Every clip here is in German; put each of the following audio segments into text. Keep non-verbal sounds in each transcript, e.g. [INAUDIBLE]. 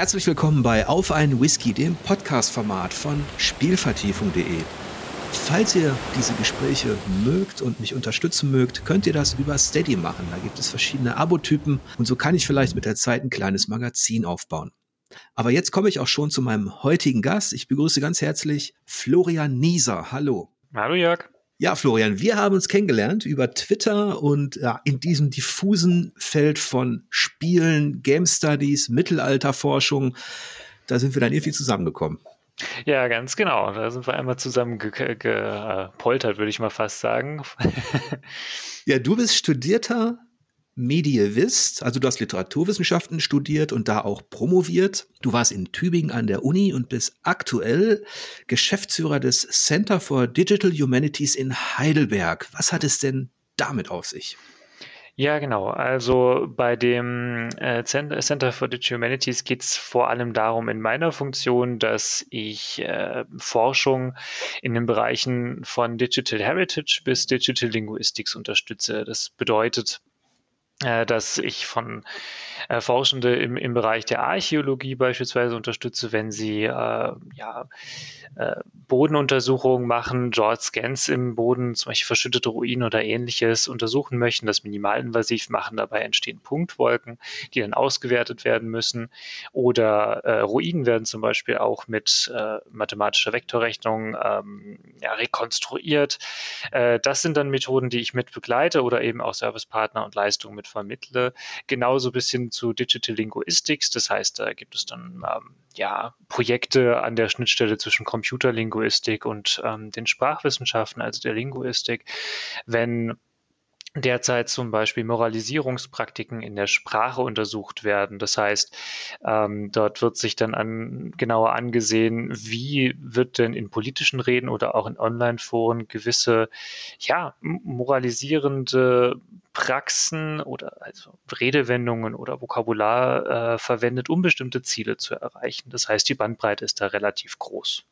Herzlich willkommen bei Auf einen Whisky, dem Podcast-Format von Spielvertiefung.de. Falls ihr diese Gespräche mögt und mich unterstützen mögt, könnt ihr das über Steady machen. Da gibt es verschiedene Abotypen und so kann ich vielleicht mit der Zeit ein kleines Magazin aufbauen. Aber jetzt komme ich auch schon zu meinem heutigen Gast. Ich begrüße ganz herzlich Florian Nieser. Hallo. Hallo Jörg. Ja, Florian, wir haben uns kennengelernt über Twitter und ja, in diesem diffusen Feld von Spielen, Game Studies, Mittelalterforschung, da sind wir dann irgendwie zusammengekommen. Ja, ganz genau. Da sind wir einmal zusammen gepoltert, würde ich mal fast sagen. ja, du bist studierter Medievist, also du hast Literaturwissenschaften studiert und da auch promoviert. Du warst in Tübingen an der Uni und bist aktuell Geschäftsführer des Center for Digital Humanities in Heidelberg. Was hat es denn damit auf sich? Ja, genau. Also bei dem äh, Center for Digital Humanities geht es vor allem darum in meiner Funktion, dass ich äh, Forschung in den Bereichen von Digital Heritage bis Digital Linguistics unterstütze. Das bedeutet, dass ich von äh, Forschende im, im Bereich der Archäologie beispielsweise unterstütze, wenn sie äh, ja, äh, Bodenuntersuchungen machen, George Scans im Boden, zum Beispiel verschüttete Ruinen oder ähnliches untersuchen möchten, das minimalinvasiv machen. Dabei entstehen Punktwolken, die dann ausgewertet werden müssen. Oder äh, Ruinen werden zum Beispiel auch mit äh, mathematischer Vektorrechnung ähm, ja, rekonstruiert. Äh, das sind dann Methoden, die ich mit begleite oder eben auch Servicepartner und Leistungen mit vermittle. Genauso bis hin zu Digital Linguistics. Das heißt, da gibt es dann ähm, ja, Projekte an der Schnittstelle zwischen Computerlinguistik und ähm, den Sprachwissenschaften, also der Linguistik. Wenn derzeit zum Beispiel Moralisierungspraktiken in der Sprache untersucht werden. Das heißt, ähm, dort wird sich dann an, genauer angesehen, wie wird denn in politischen Reden oder auch in Online-Foren gewisse ja, moralisierende Praxen oder also Redewendungen oder Vokabular äh, verwendet, um bestimmte Ziele zu erreichen. Das heißt, die Bandbreite ist da relativ groß.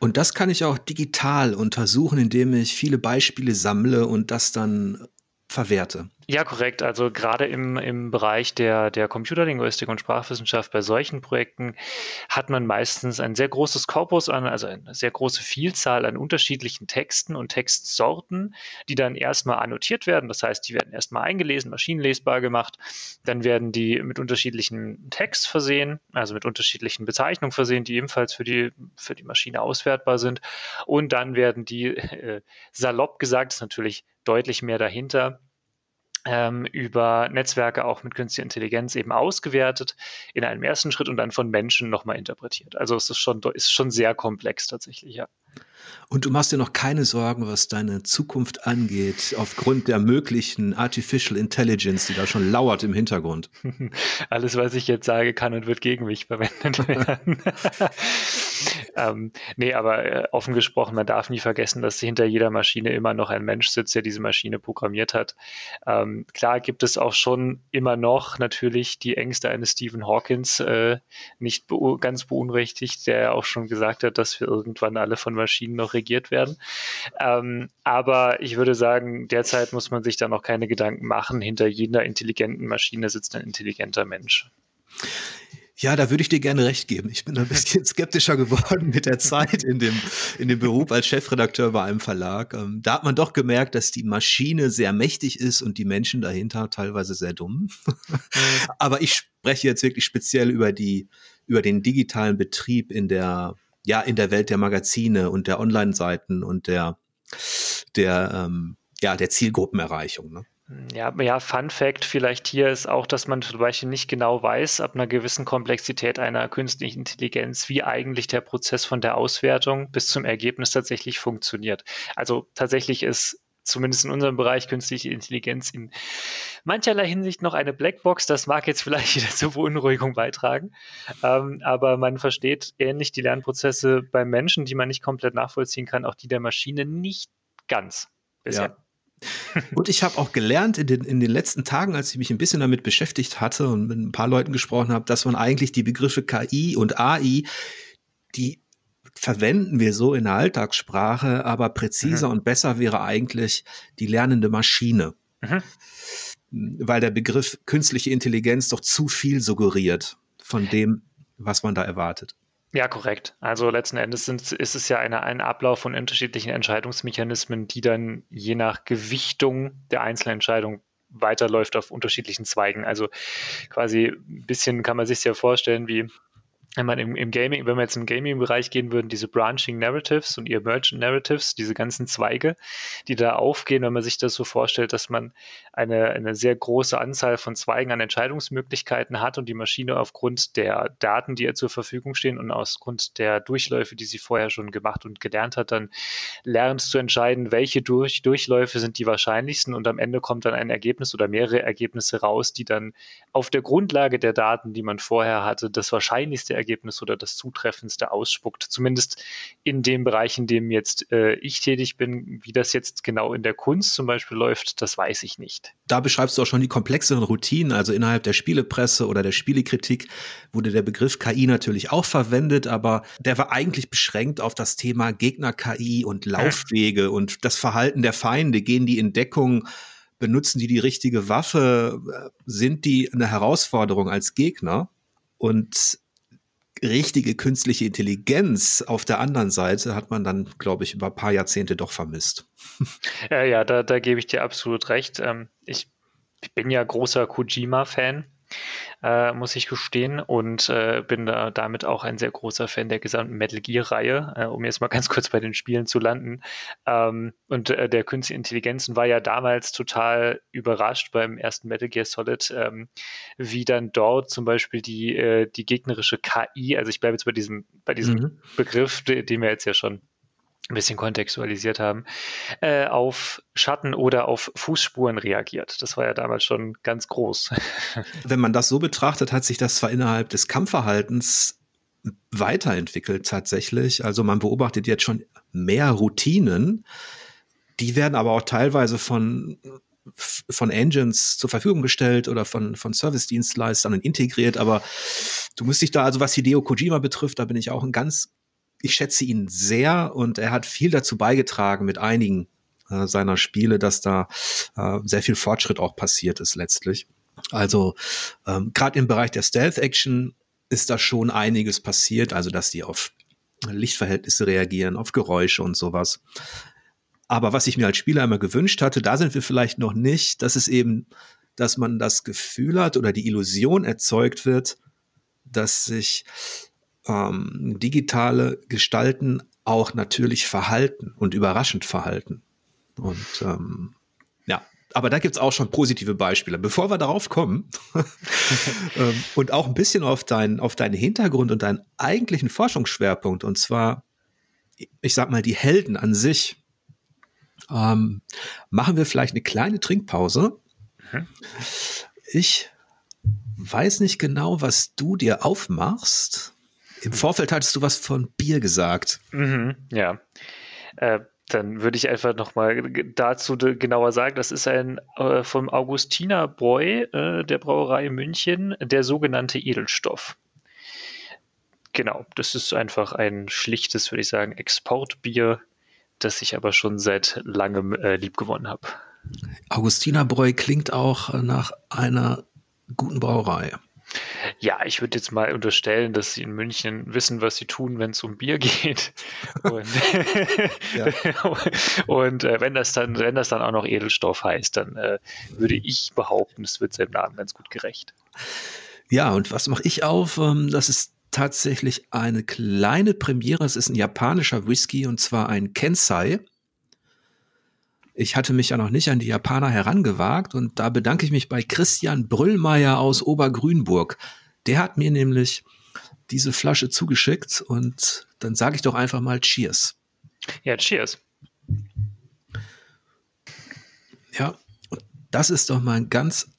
Und das kann ich auch digital untersuchen, indem ich viele Beispiele sammle und das dann verwerte. Ja, korrekt. Also gerade im, im Bereich der, der Computerlinguistik und Sprachwissenschaft bei solchen Projekten hat man meistens ein sehr großes Korpus an, also eine sehr große Vielzahl an unterschiedlichen Texten und Textsorten, die dann erstmal annotiert werden. Das heißt, die werden erstmal eingelesen, maschinenlesbar gemacht. Dann werden die mit unterschiedlichen Text versehen, also mit unterschiedlichen Bezeichnungen versehen, die ebenfalls für die, für die Maschine auswertbar sind. Und dann werden die, äh, salopp gesagt, ist natürlich deutlich mehr dahinter, über Netzwerke auch mit künstlicher Intelligenz eben ausgewertet in einem ersten Schritt und dann von Menschen nochmal interpretiert. Also es ist schon, ist schon sehr komplex tatsächlich, ja. Und du machst dir noch keine Sorgen, was deine Zukunft angeht, aufgrund der möglichen Artificial Intelligence, die da schon lauert im Hintergrund. [LAUGHS] Alles, was ich jetzt sage, kann und wird gegen mich verwendet [LAUGHS] werden. [LAUGHS] ähm, nee, aber äh, offen gesprochen, man darf nie vergessen, dass hinter jeder Maschine immer noch ein Mensch sitzt, der diese Maschine programmiert hat. Ähm, klar gibt es auch schon immer noch natürlich die Ängste eines Stephen Hawkins, äh, nicht be ganz beunruhigt, der auch schon gesagt hat, dass wir irgendwann alle von Maschinen noch regiert werden. Ähm, aber ich würde sagen, derzeit muss man sich da noch keine Gedanken machen. Hinter jeder intelligenten Maschine sitzt ein intelligenter Mensch. Ja, da würde ich dir gerne recht geben. Ich bin ein bisschen skeptischer geworden mit der Zeit in dem, in dem Beruf als Chefredakteur bei einem Verlag. Ähm, da hat man doch gemerkt, dass die Maschine sehr mächtig ist und die Menschen dahinter teilweise sehr dumm. Mhm. Aber ich spreche jetzt wirklich speziell über die, über den digitalen Betrieb in der, ja, in der Welt der Magazine und der Online-Seiten und der, der, ähm, ja, der Zielgruppenerreichung. Ne? Ja, ja, Fun Fact vielleicht hier ist auch, dass man zum Beispiel nicht genau weiß, ab einer gewissen Komplexität einer künstlichen Intelligenz, wie eigentlich der Prozess von der Auswertung bis zum Ergebnis tatsächlich funktioniert. Also tatsächlich ist zumindest in unserem Bereich künstliche Intelligenz in mancherlei Hinsicht noch eine Blackbox. Das mag jetzt vielleicht [LAUGHS] wieder zur Beunruhigung beitragen. Ähm, aber man versteht ähnlich die Lernprozesse beim Menschen, die man nicht komplett nachvollziehen kann, auch die der Maschine nicht ganz bisher. Ja. Und ich habe auch gelernt in den, in den letzten Tagen, als ich mich ein bisschen damit beschäftigt hatte und mit ein paar Leuten gesprochen habe, dass man eigentlich die Begriffe KI und AI, die verwenden wir so in der Alltagssprache, aber präziser mhm. und besser wäre eigentlich die lernende Maschine. Mhm. Weil der Begriff künstliche Intelligenz doch zu viel suggeriert von dem, was man da erwartet. Ja, korrekt. Also letzten Endes sind, ist es ja eine, ein Ablauf von unterschiedlichen Entscheidungsmechanismen, die dann je nach Gewichtung der einzelnen Entscheidung weiterläuft auf unterschiedlichen Zweigen. Also quasi ein bisschen kann man sich ja vorstellen, wie wenn man im, im, Gaming, wenn wir jetzt im Gaming-Bereich gehen würden, diese Branching Narratives und Emergent Narratives, diese ganzen Zweige, die da aufgehen, wenn man sich das so vorstellt, dass man eine, eine sehr große Anzahl von Zweigen an Entscheidungsmöglichkeiten hat und die Maschine aufgrund der Daten, die ihr zur Verfügung stehen und aufgrund der Durchläufe, die sie vorher schon gemacht und gelernt hat, dann lernt zu entscheiden, welche Durch Durchläufe sind die wahrscheinlichsten und am Ende kommt dann ein Ergebnis oder mehrere Ergebnisse raus, die dann auf der Grundlage der Daten, die man vorher hatte, das wahrscheinlichste Ergebnis Ergebnis oder das zutreffendste ausspuckt. Zumindest in dem Bereich, in dem jetzt äh, ich tätig bin. Wie das jetzt genau in der Kunst zum Beispiel läuft, das weiß ich nicht. Da beschreibst du auch schon die komplexeren Routinen. Also innerhalb der Spielepresse oder der Spielekritik wurde der Begriff KI natürlich auch verwendet, aber der war eigentlich beschränkt auf das Thema Gegner-KI und Laufwege ja. und das Verhalten der Feinde. Gehen die in Deckung? benutzen die die richtige Waffe? Sind die eine Herausforderung als Gegner? Und richtige künstliche Intelligenz auf der anderen Seite hat man dann, glaube ich, über ein paar Jahrzehnte doch vermisst. Ja, ja, da, da gebe ich dir absolut recht. Ähm, ich, ich bin ja großer Kojima-Fan äh, muss ich gestehen. Und äh, bin da damit auch ein sehr großer Fan der gesamten Metal Gear-Reihe, äh, um jetzt mal [LAUGHS] ganz kurz bei den Spielen zu landen. Ähm, und äh, der künstliche Intelligenzen war ja damals total überrascht beim ersten Metal Gear Solid, ähm, wie dann dort zum Beispiel die, äh, die gegnerische KI, also ich bleibe jetzt bei diesem, bei diesem mhm. Begriff, den wir jetzt ja schon ein bisschen kontextualisiert haben, äh, auf Schatten oder auf Fußspuren reagiert. Das war ja damals schon ganz groß. [LAUGHS] Wenn man das so betrachtet, hat sich das zwar innerhalb des Kampfverhaltens weiterentwickelt tatsächlich. Also man beobachtet jetzt schon mehr Routinen. Die werden aber auch teilweise von von Engines zur Verfügung gestellt oder von, von Service-Dienstleistern integriert, aber du musst dich da, also was Hideo Kojima betrifft, da bin ich auch ein ganz ich schätze ihn sehr und er hat viel dazu beigetragen mit einigen äh, seiner Spiele, dass da äh, sehr viel Fortschritt auch passiert ist letztlich. Also ähm, gerade im Bereich der Stealth-Action ist da schon einiges passiert, also dass die auf Lichtverhältnisse reagieren, auf Geräusche und sowas. Aber was ich mir als Spieler immer gewünscht hatte, da sind wir vielleicht noch nicht, dass es eben, dass man das Gefühl hat oder die Illusion erzeugt wird, dass sich ähm, digitale Gestalten auch natürlich verhalten und überraschend verhalten. Und ähm, ja, aber da gibt's auch schon positive Beispiele. Bevor wir darauf kommen [LAUGHS] [LAUGHS] ähm, und auch ein bisschen auf, dein, auf deinen Hintergrund und deinen eigentlichen Forschungsschwerpunkt, und zwar, ich sag mal, die Helden an sich, ähm, machen wir vielleicht eine kleine Trinkpause. Mhm. Ich weiß nicht genau, was du dir aufmachst. Im Vorfeld hattest du was von Bier gesagt. Mhm, ja. Äh, dann würde ich einfach nochmal dazu genauer sagen, das ist ein äh, vom Augustiner Bräu äh, der Brauerei München, der sogenannte Edelstoff. Genau, das ist einfach ein schlichtes, würde ich sagen, Exportbier, das ich aber schon seit langem äh, liebgewonnen habe. Augustiner Bräu klingt auch nach einer guten Brauerei. Ja, ich würde jetzt mal unterstellen, dass sie in München wissen, was sie tun, wenn es um Bier [LAUGHS] geht. Und, [LAUGHS] und äh, wenn das dann, wenn das dann auch noch Edelstoff heißt, dann äh, würde ich behaupten, es wird seinem Namen ganz gut gerecht. Ja, und was mache ich auf? Ähm, das ist tatsächlich eine kleine Premiere. Es ist ein japanischer Whisky und zwar ein Kensai. Ich hatte mich ja noch nicht an die Japaner herangewagt und da bedanke ich mich bei Christian Brüllmeier aus Obergrünburg. Der hat mir nämlich diese Flasche zugeschickt und dann sage ich doch einfach mal Cheers. Ja, Cheers. Ja, das ist doch mal ein ganz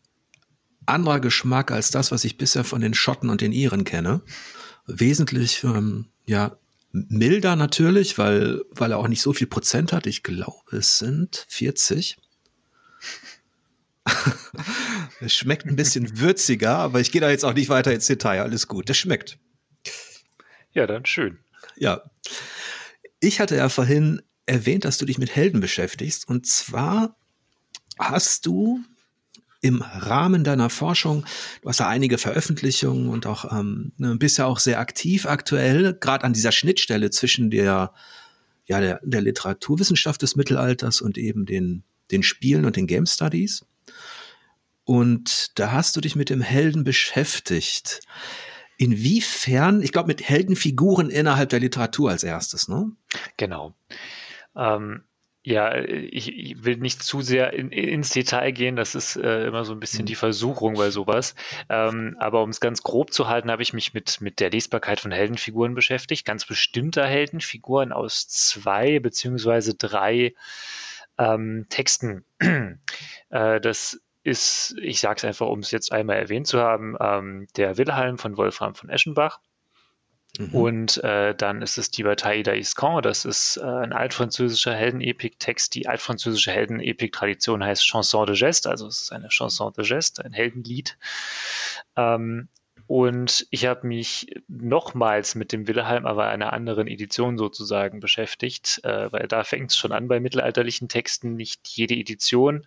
anderer Geschmack als das, was ich bisher von den Schotten und den Iren kenne. Wesentlich ähm, ja milder natürlich, weil, weil er auch nicht so viel Prozent hat. Ich glaube, es sind 40. [LAUGHS] es schmeckt ein bisschen würziger, aber ich gehe da jetzt auch nicht weiter ins Detail. Alles gut. Das schmeckt. Ja, dann schön. Ja. Ich hatte ja vorhin erwähnt, dass du dich mit Helden beschäftigst. Und zwar hast du im Rahmen deiner Forschung, du hast ja einige Veröffentlichungen und auch ähm, ne, bist ja auch sehr aktiv aktuell, gerade an dieser Schnittstelle zwischen der, ja, der, der Literaturwissenschaft des Mittelalters und eben den, den Spielen und den Game Studies. Und da hast du dich mit dem Helden beschäftigt. Inwiefern, ich glaube, mit Heldenfiguren innerhalb der Literatur als erstes, ne? Genau. Ähm, ja, ich, ich, will nicht zu sehr in, ins Detail gehen, das ist äh, immer so ein bisschen die mhm. Versuchung bei sowas. Ähm, aber um es ganz grob zu halten, habe ich mich mit, mit der Lesbarkeit von Heldenfiguren beschäftigt, ganz bestimmter Heldenfiguren aus zwei beziehungsweise drei ähm, Texten. [CLEARS THROAT] äh, das ist, ich sage es einfach, um es jetzt einmal erwähnt zu haben, ähm, der Wilhelm von Wolfram von Eschenbach. Mhm. Und äh, dann ist es die Bataille d'Aiscan, das ist äh, ein altfranzösischer Heldenepik-Text. Die altfranzösische Heldenepik-Tradition heißt Chanson de Geste, also es ist eine Chanson de Geste, ein Heldenlied. Ähm, und ich habe mich nochmals mit dem Wilhelm, aber einer anderen Edition sozusagen beschäftigt, äh, weil da fängt es schon an bei mittelalterlichen Texten. Nicht jede Edition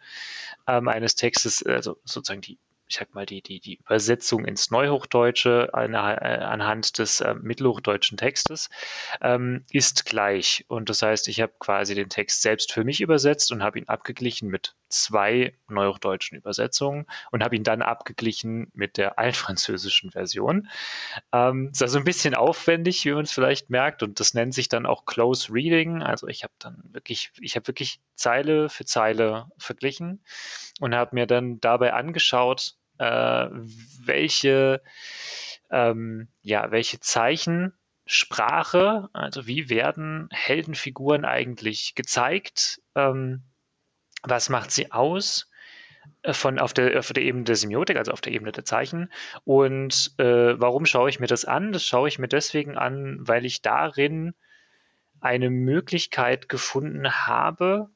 ähm, eines Textes, also sozusagen die ich sag mal, die, die, die Übersetzung ins Neuhochdeutsche an, äh, anhand des äh, mittelhochdeutschen Textes ähm, ist gleich. Und das heißt, ich habe quasi den Text selbst für mich übersetzt und habe ihn abgeglichen mit zwei neuhochdeutschen Übersetzungen und habe ihn dann abgeglichen mit der altfranzösischen Version. Ähm, ist also ein bisschen aufwendig, wie man es vielleicht merkt, und das nennt sich dann auch Close Reading. Also ich habe dann wirklich, ich habe wirklich Zeile für Zeile verglichen und habe mir dann dabei angeschaut, äh, welche, ähm, ja, welche Zeichen Sprache, also wie werden Heldenfiguren eigentlich gezeigt, ähm, was macht sie aus äh, von auf der, auf der Ebene der Semiotik, also auf der Ebene der Zeichen. Und äh, warum schaue ich mir das an? Das schaue ich mir deswegen an, weil ich darin eine Möglichkeit gefunden habe,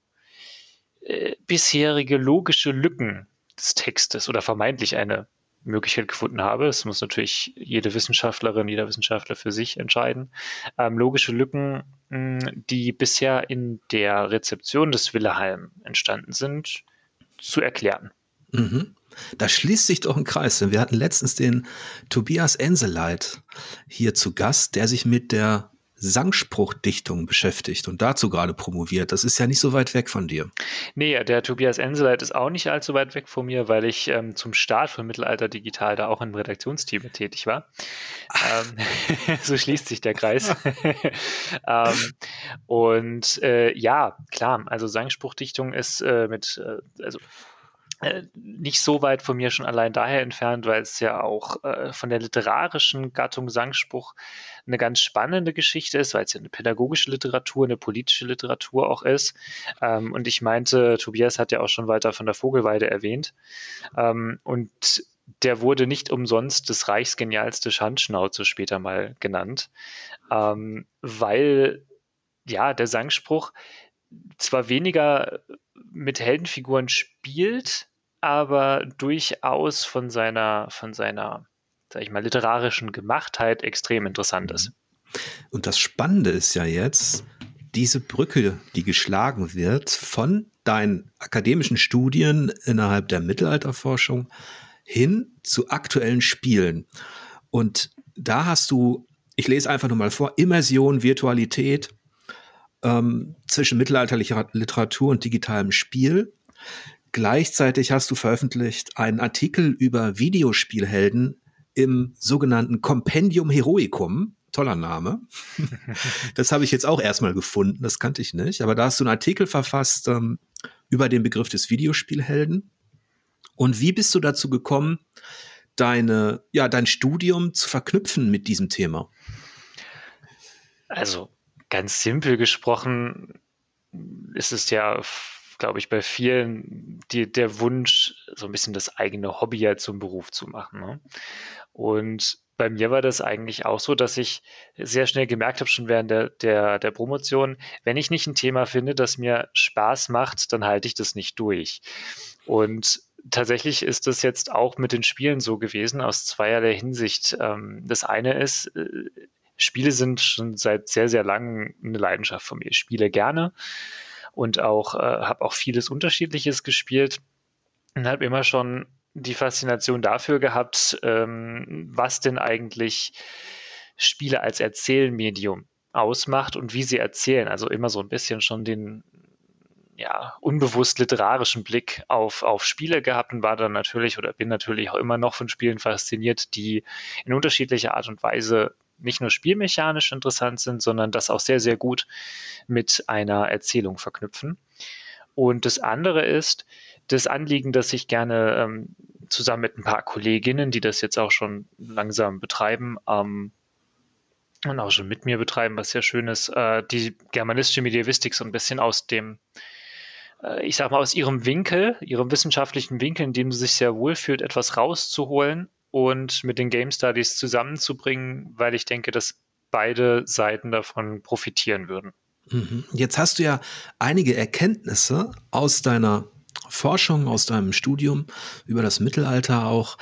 äh, bisherige logische Lücken des Textes oder vermeintlich eine Möglichkeit gefunden habe. Es muss natürlich jede Wissenschaftlerin, jeder Wissenschaftler für sich entscheiden. Ähm, logische Lücken, mh, die bisher in der Rezeption des Wilhelm entstanden sind, zu erklären. Mhm. Da schließt sich doch ein Kreis. Denn wir hatten letztens den Tobias Enseleit hier zu Gast, der sich mit der Sangspruchdichtung beschäftigt und dazu gerade promoviert. Das ist ja nicht so weit weg von dir. Nee, der Tobias Enseleit ist auch nicht allzu weit weg von mir, weil ich ähm, zum Start von Mittelalter Digital da auch im Redaktionsteam tätig war. Ähm, [LAUGHS] so schließt sich der Kreis. [LAUGHS] ähm, und äh, ja, klar, also Sangspruchdichtung ist äh, mit, äh, also nicht so weit von mir schon allein daher entfernt, weil es ja auch äh, von der literarischen Gattung Sangspruch eine ganz spannende Geschichte ist, weil es ja eine pädagogische Literatur, eine politische Literatur auch ist. Ähm, und ich meinte, Tobias hat ja auch schon weiter von der Vogelweide erwähnt. Ähm, und der wurde nicht umsonst das reichsgenialste Schandschnauze später mal genannt, ähm, weil ja der Sangspruch zwar weniger mit Heldenfiguren spielt, aber durchaus von seiner, von seiner, sag ich mal, literarischen Gemachtheit extrem interessant ist. Und das Spannende ist ja jetzt, diese Brücke, die geschlagen wird von deinen akademischen Studien innerhalb der Mittelalterforschung hin zu aktuellen Spielen. Und da hast du, ich lese einfach nur mal vor, Immersion, Virtualität, ähm, zwischen mittelalterlicher Literatur und digitalem Spiel. Gleichzeitig hast du veröffentlicht einen Artikel über Videospielhelden im sogenannten Compendium Heroicum. Toller Name. [LAUGHS] das habe ich jetzt auch erstmal gefunden, das kannte ich nicht. Aber da hast du einen Artikel verfasst ähm, über den Begriff des Videospielhelden. Und wie bist du dazu gekommen, deine, ja, dein Studium zu verknüpfen mit diesem Thema? Also ganz simpel gesprochen ist es ja, glaube ich, bei vielen die, der Wunsch, so ein bisschen das eigene Hobby ja zum Beruf zu machen. Ne? Und bei mir war das eigentlich auch so, dass ich sehr schnell gemerkt habe, schon während der, der, der Promotion, wenn ich nicht ein Thema finde, das mir Spaß macht, dann halte ich das nicht durch. Und tatsächlich ist das jetzt auch mit den Spielen so gewesen, aus zweierlei Hinsicht. Ähm, das eine ist, äh, Spiele sind schon seit sehr, sehr langem eine Leidenschaft von mir. Ich spiele gerne und auch äh, habe auch vieles Unterschiedliches gespielt. und habe immer schon die Faszination dafür gehabt, ähm, was denn eigentlich Spiele als Erzählmedium ausmacht und wie sie erzählen. Also immer so ein bisschen schon den ja, unbewusst literarischen Blick auf, auf Spiele gehabt und war dann natürlich oder bin natürlich auch immer noch von Spielen fasziniert, die in unterschiedlicher Art und Weise nicht nur spielmechanisch interessant sind, sondern das auch sehr, sehr gut mit einer Erzählung verknüpfen. Und das andere ist das Anliegen, das ich gerne ähm, zusammen mit ein paar Kolleginnen, die das jetzt auch schon langsam betreiben, ähm, und auch schon mit mir betreiben, was sehr schön ist, äh, die germanistische Medievistik so ein bisschen aus dem, äh, ich sag mal, aus ihrem Winkel, ihrem wissenschaftlichen Winkel, in dem sie sich sehr wohlfühlt, etwas rauszuholen und mit den Game Studies zusammenzubringen, weil ich denke, dass beide Seiten davon profitieren würden. Mhm. Jetzt hast du ja einige Erkenntnisse aus deiner Forschung, aus deinem Studium über das Mittelalter auch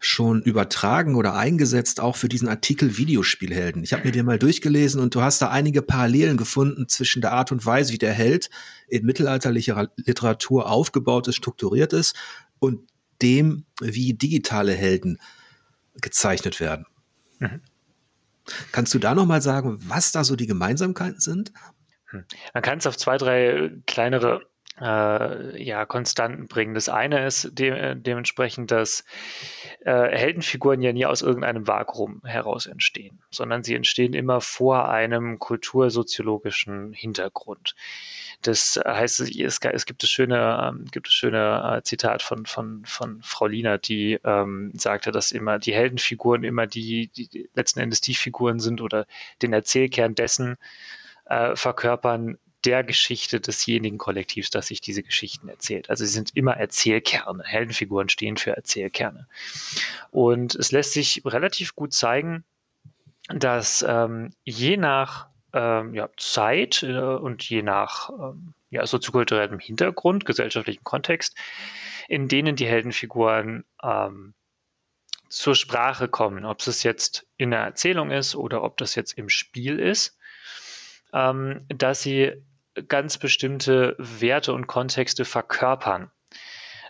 schon übertragen oder eingesetzt, auch für diesen Artikel Videospielhelden. Ich habe mir den mal durchgelesen und du hast da einige Parallelen gefunden zwischen der Art und Weise, wie der Held in mittelalterlicher Literatur aufgebaut ist, strukturiert ist und dem, wie digitale Helden gezeichnet werden. Mhm. Kannst du da noch mal sagen, was da so die Gemeinsamkeiten sind? Hm. Man kann es auf zwei, drei kleinere äh, ja, Konstanten bringen. Das eine ist de dementsprechend, dass äh, Heldenfiguren ja nie aus irgendeinem Vakuum heraus entstehen, sondern sie entstehen immer vor einem kultursoziologischen Hintergrund. Das heißt, es, es gibt das schöne, ähm, gibt das schöne äh, Zitat von, von, von Frau Lina, die ähm, sagte, dass immer die Heldenfiguren immer die, die letzten Endes die Figuren sind oder den Erzählkern dessen äh, verkörpern, der Geschichte desjenigen Kollektivs, das sich diese Geschichten erzählt. Also sie sind immer Erzählkerne. Heldenfiguren stehen für Erzählkerne. Und es lässt sich relativ gut zeigen, dass ähm, je nach ähm, ja, Zeit äh, und je nach ähm, ja, soziokulturellem Hintergrund, gesellschaftlichen Kontext, in denen die Heldenfiguren ähm, zur Sprache kommen, ob es jetzt in der Erzählung ist oder ob das jetzt im Spiel ist, ähm, dass sie ganz bestimmte Werte und Kontexte verkörpern.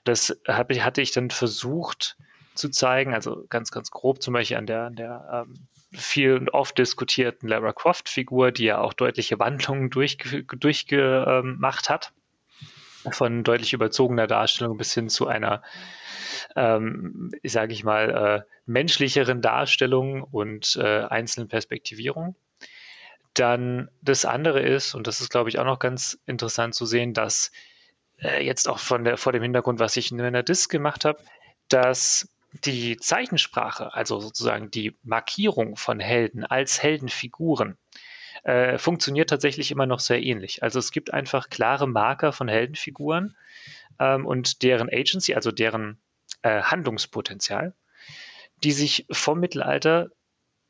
Das hab hatte ich dann versucht zu zeigen, also ganz, ganz grob zum Beispiel an der, an der ähm, viel und oft diskutierten Lara Croft-Figur, die ja auch deutliche Wandlungen durchgemacht durchge, hat. Von deutlich überzogener Darstellung bis hin zu einer, ähm, sage ich mal, äh, menschlicheren Darstellung und äh, einzelnen Perspektivierung. Dann das andere ist, und das ist, glaube ich, auch noch ganz interessant zu sehen, dass äh, jetzt auch von der, vor dem Hintergrund, was ich in der Disk gemacht habe, dass die Zeichensprache, also sozusagen die Markierung von Helden als Heldenfiguren, äh, funktioniert tatsächlich immer noch sehr ähnlich. Also es gibt einfach klare Marker von Heldenfiguren ähm, und deren Agency, also deren äh, Handlungspotenzial, die sich vom Mittelalter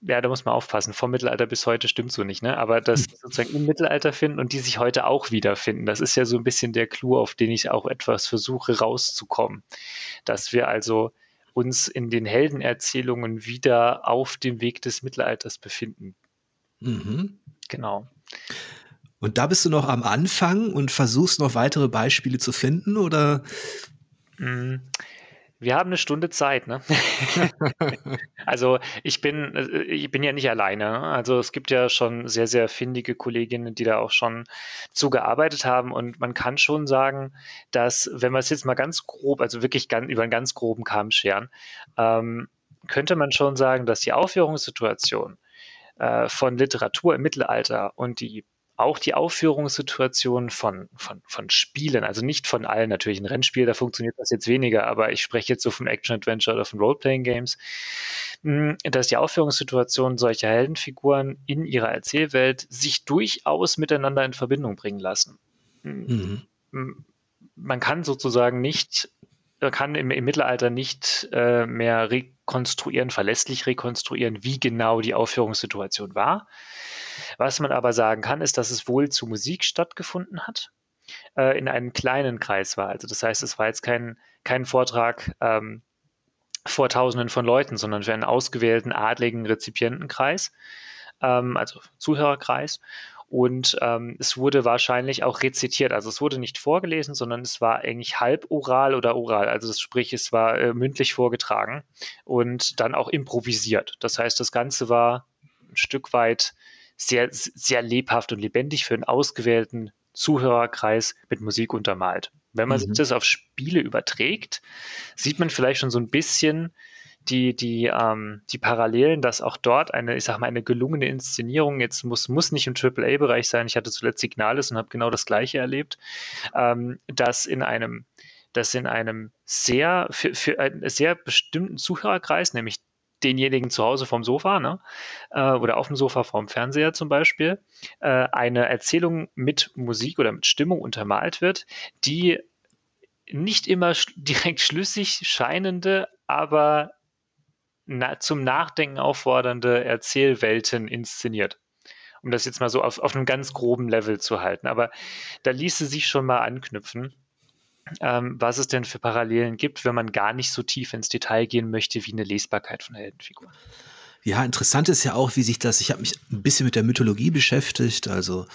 ja, da muss man aufpassen. Vom Mittelalter bis heute stimmt so nicht, ne? Aber das hm. sozusagen im Mittelalter finden und die sich heute auch wiederfinden. Das ist ja so ein bisschen der Clou, auf den ich auch etwas versuche rauszukommen. Dass wir also uns in den Heldenerzählungen wieder auf dem Weg des Mittelalters befinden. Mhm. Genau. Und da bist du noch am Anfang und versuchst noch weitere Beispiele zu finden, oder? Mhm. Wir haben eine Stunde Zeit, ne? [LAUGHS] also ich bin, äh, ich bin ja nicht alleine. Ne? Also es gibt ja schon sehr, sehr findige Kolleginnen, die da auch schon zugearbeitet haben. Und man kann schon sagen, dass, wenn wir es jetzt mal ganz grob, also wirklich ganz, über einen ganz groben Kamm scheren, ähm, könnte man schon sagen, dass die Aufführungssituation äh, von Literatur im Mittelalter und die auch die Aufführungssituation von, von, von Spielen, also nicht von allen natürlich. Ein Rennspiel, da funktioniert das jetzt weniger, aber ich spreche jetzt so von Action-Adventure oder von Role-Playing-Games, hm, dass die Aufführungssituation solcher Heldenfiguren in ihrer Erzählwelt sich durchaus miteinander in Verbindung bringen lassen. Hm, mhm. Hm, man kann sozusagen nicht kann im, im Mittelalter nicht äh, mehr rekonstruieren, verlässlich rekonstruieren, wie genau die Aufführungssituation war. Was man aber sagen kann, ist, dass es wohl zu Musik stattgefunden hat, äh, in einem kleinen Kreis war. Also das heißt, es war jetzt kein, kein Vortrag ähm, vor Tausenden von Leuten, sondern für einen ausgewählten adligen Rezipientenkreis, ähm, also Zuhörerkreis. Und ähm, es wurde wahrscheinlich auch rezitiert. Also es wurde nicht vorgelesen, sondern es war eigentlich halb oral oder oral. Also das, sprich, es war äh, mündlich vorgetragen und dann auch improvisiert. Das heißt, das Ganze war ein Stück weit sehr, sehr lebhaft und lebendig für einen ausgewählten Zuhörerkreis mit Musik untermalt. Wenn man mhm. sich das auf Spiele überträgt, sieht man vielleicht schon so ein bisschen die, die, ähm, die Parallelen, dass auch dort eine, ich sag mal, eine gelungene Inszenierung, jetzt muss, muss nicht im AAA-Bereich sein, ich hatte zuletzt Signales und habe genau das Gleiche erlebt, ähm, dass in einem, dass in einem sehr, für, für einen sehr bestimmten Zuhörerkreis, nämlich denjenigen zu Hause vom Sofa ne? äh, oder auf dem Sofa vom Fernseher zum Beispiel, äh, eine Erzählung mit Musik oder mit Stimmung untermalt wird, die nicht immer sch [LAUGHS] direkt schlüssig scheinende, aber na zum Nachdenken auffordernde Erzählwelten inszeniert. Um das jetzt mal so auf, auf einem ganz groben Level zu halten. Aber da ließe sich schon mal anknüpfen ähm, was es denn für Parallelen gibt, wenn man gar nicht so tief ins Detail gehen möchte wie eine Lesbarkeit von Heldenfiguren. Ja, interessant ist ja auch, wie sich das, ich habe mich ein bisschen mit der Mythologie beschäftigt, also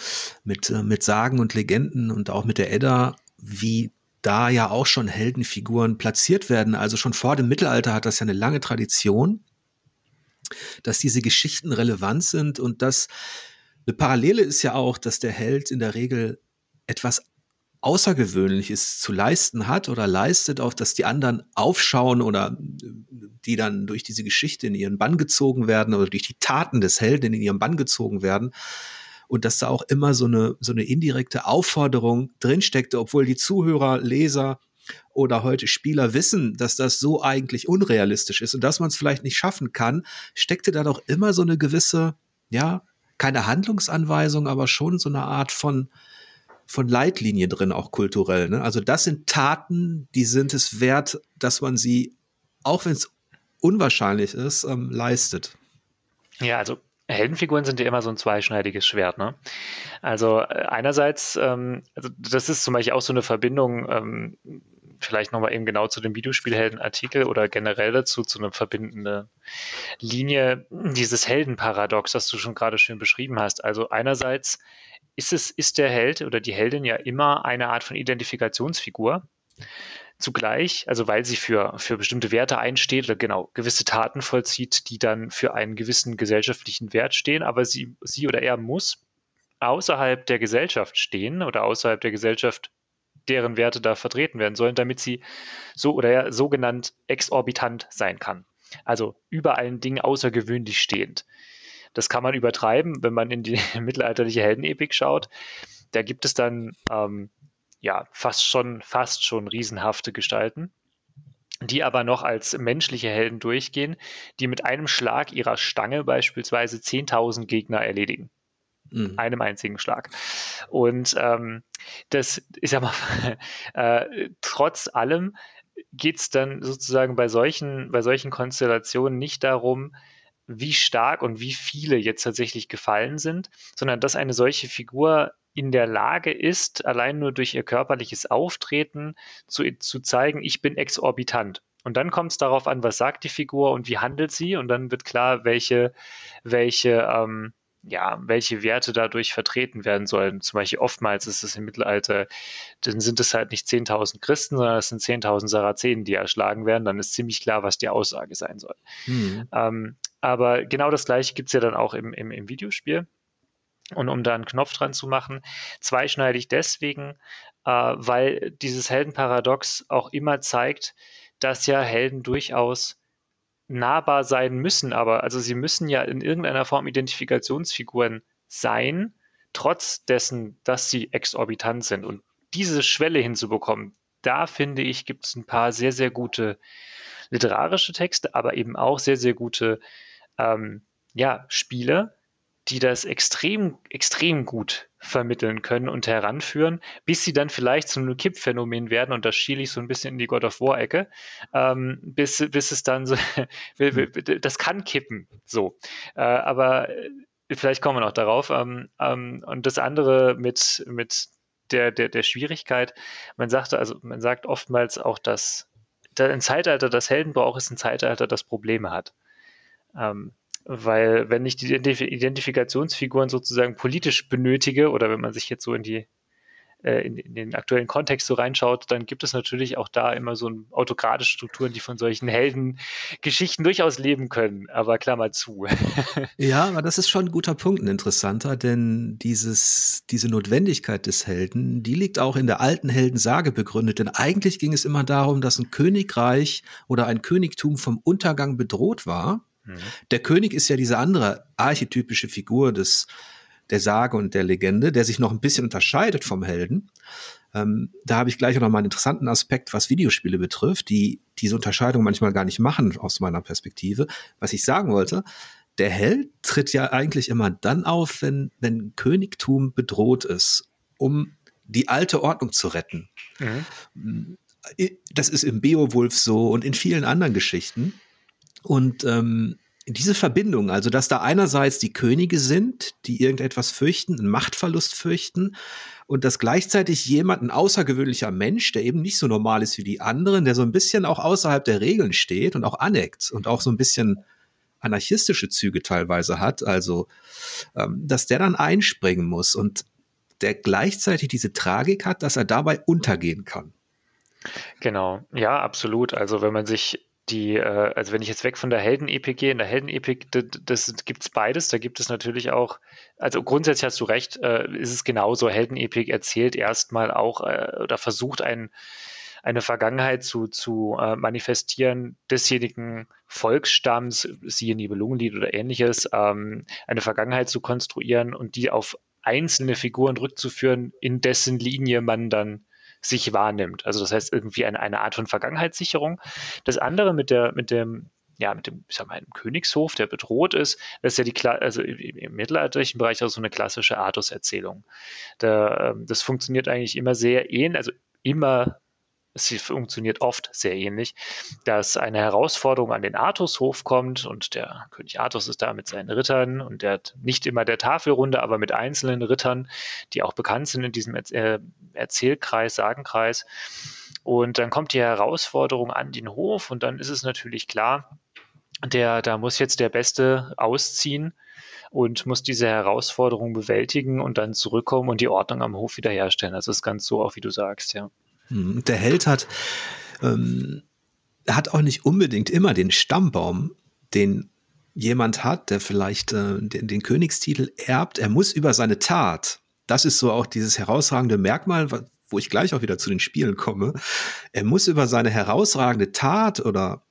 mit, äh, mit Sagen und Legenden und auch mit der Edda, wie da ja auch schon Heldenfiguren platziert werden. Also schon vor dem Mittelalter hat das ja eine lange Tradition, dass diese Geschichten relevant sind und dass eine Parallele ist ja auch, dass der Held in der Regel etwas Außergewöhnliches zu leisten hat oder leistet, auf das die anderen aufschauen oder die dann durch diese Geschichte in ihren Bann gezogen werden oder durch die Taten des Helden in ihren Bann gezogen werden. Und dass da auch immer so eine, so eine indirekte Aufforderung drinsteckte, obwohl die Zuhörer, Leser oder heute Spieler wissen, dass das so eigentlich unrealistisch ist und dass man es vielleicht nicht schaffen kann, steckte da doch immer so eine gewisse, ja, keine Handlungsanweisung, aber schon so eine Art von, von Leitlinie drin, auch kulturell. Ne? Also das sind Taten, die sind es wert, dass man sie, auch wenn es unwahrscheinlich ist, ähm, leistet. Ja, also Heldenfiguren sind ja immer so ein zweischneidiges Schwert. Ne? Also äh, einerseits, ähm, also das ist zum Beispiel auch so eine Verbindung, ähm, vielleicht nochmal eben genau zu dem Videospielheldenartikel oder generell dazu, zu einer verbindenden Linie, dieses Heldenparadox, das du schon gerade schön beschrieben hast. Also einerseits ist es, ist der Held oder die Heldin ja immer eine Art von Identifikationsfigur. Zugleich, also weil sie für, für bestimmte Werte einsteht oder genau gewisse Taten vollzieht, die dann für einen gewissen gesellschaftlichen Wert stehen, aber sie, sie oder er muss außerhalb der Gesellschaft stehen oder außerhalb der Gesellschaft, deren Werte da vertreten werden sollen, damit sie so oder ja, sogenannt exorbitant sein kann. Also über allen Dingen außergewöhnlich stehend. Das kann man übertreiben, wenn man in die [LAUGHS] mittelalterliche Heldenepik schaut. Da gibt es dann ähm, ja fast schon, fast schon riesenhafte Gestalten, die aber noch als menschliche Helden durchgehen, die mit einem Schlag ihrer Stange beispielsweise 10.000 Gegner erledigen. Mhm. Einem einzigen Schlag. Und ähm, das, ich sag mal, [LAUGHS] äh, trotz allem geht es dann sozusagen bei solchen, bei solchen Konstellationen nicht darum, wie stark und wie viele jetzt tatsächlich gefallen sind, sondern dass eine solche Figur in der Lage ist, allein nur durch ihr körperliches Auftreten zu, zu zeigen, ich bin exorbitant. Und dann kommt es darauf an, was sagt die Figur und wie handelt sie, und dann wird klar, welche, welche, ähm, ja, welche Werte dadurch vertreten werden sollen. Zum Beispiel oftmals ist es im Mittelalter, dann sind es halt nicht 10.000 Christen, sondern es sind 10.000 Sarazenen, die erschlagen werden. Dann ist ziemlich klar, was die Aussage sein soll. Mhm. Ähm, aber genau das gleiche gibt es ja dann auch im, im, im Videospiel. Und um da einen Knopf dran zu machen, zweischneidig deswegen, äh, weil dieses Heldenparadox auch immer zeigt, dass ja Helden durchaus nahbar sein müssen, aber also sie müssen ja in irgendeiner Form Identifikationsfiguren sein, trotz dessen, dass sie exorbitant sind. Und diese Schwelle hinzubekommen, da finde ich, gibt es ein paar sehr, sehr gute literarische Texte, aber eben auch sehr, sehr gute ähm, ja, Spiele, die das extrem, extrem gut vermitteln können und heranführen, bis sie dann vielleicht zu einem Kippphänomen werden, und das schiele ich so ein bisschen in die God of War-Ecke, ähm, bis, bis es dann so, [LAUGHS] das kann kippen, so. Äh, aber äh, vielleicht kommen wir noch darauf. Ähm, ähm, und das andere mit, mit der, der, der Schwierigkeit, man sagte, also man sagt oftmals auch, dass ein Zeitalter, das Helden braucht, ist ein Zeitalter, das Probleme hat. Ähm, Weil wenn ich die Identifikationsfiguren sozusagen politisch benötige oder wenn man sich jetzt so in die äh, in, in, den aktuellen Kontext so reinschaut, dann gibt es natürlich auch da immer so autokratische Strukturen, die von solchen Heldengeschichten durchaus leben können. Aber Klammer zu. [LAUGHS] ja, aber das ist schon ein guter Punkt, ein interessanter, denn dieses, diese Notwendigkeit des Helden, die liegt auch in der alten Heldensage begründet. Denn eigentlich ging es immer darum, dass ein Königreich oder ein Königtum vom Untergang bedroht war. Mhm. Der König ist ja diese andere archetypische Figur des der Sage und der Legende, der sich noch ein bisschen unterscheidet vom Helden. Ähm, da habe ich gleich auch noch mal einen interessanten Aspekt, was Videospiele betrifft, die diese Unterscheidung manchmal gar nicht machen aus meiner Perspektive. Was ich sagen wollte, der Held tritt ja eigentlich immer dann auf, wenn, wenn Königtum bedroht ist, um die alte Ordnung zu retten. Mhm. Das ist im Beowulf so und in vielen anderen Geschichten. Und ähm, diese Verbindung, also dass da einerseits die Könige sind, die irgendetwas fürchten, einen Machtverlust fürchten, und dass gleichzeitig jemand, ein außergewöhnlicher Mensch, der eben nicht so normal ist wie die anderen, der so ein bisschen auch außerhalb der Regeln steht und auch aneckt und auch so ein bisschen anarchistische Züge teilweise hat, also ähm, dass der dann einspringen muss und der gleichzeitig diese Tragik hat, dass er dabei untergehen kann. Genau, ja, absolut. Also wenn man sich die, äh, also wenn ich jetzt weg von der Heldenepik gehe, in der Heldenepik, das, das gibt es beides. Da gibt es natürlich auch, also grundsätzlich hast du recht, äh, ist es genauso. Heldenepik erzählt erstmal auch äh, oder versucht ein, eine Vergangenheit zu, zu äh, manifestieren desjenigen Volksstamms, siehe Nibelungenlied oder ähnliches, ähm, eine Vergangenheit zu konstruieren und die auf einzelne Figuren rückzuführen, in dessen Linie man dann sich wahrnimmt. Also das heißt irgendwie eine, eine Art von Vergangenheitssicherung. Das andere mit der, mit dem, ja, mit dem, ich sag mal, einem Königshof, der bedroht ist, das ist ja die, also im mittelalterlichen Bereich auch so eine klassische Artus-Erzählung. Da, ähm, das funktioniert eigentlich immer sehr ähnlich, also immer es funktioniert oft sehr ähnlich, dass eine Herausforderung an den Artushof kommt und der König Artus ist da mit seinen Rittern und der hat nicht immer der Tafelrunde, aber mit einzelnen Rittern, die auch bekannt sind in diesem äh, Erzählkreis, Sagenkreis. Und dann kommt die Herausforderung an den Hof und dann ist es natürlich klar, der, da muss jetzt der Beste ausziehen und muss diese Herausforderung bewältigen und dann zurückkommen und die Ordnung am Hof wiederherstellen. Das ist ganz so, auch wie du sagst, ja. Hm, der Held hat, ähm, hat auch nicht unbedingt immer den Stammbaum, den jemand hat, der vielleicht äh, den, den Königstitel erbt. Er muss über seine Tat, das ist so auch dieses herausragende Merkmal, wo ich gleich auch wieder zu den Spielen komme. Er muss über seine herausragende Tat oder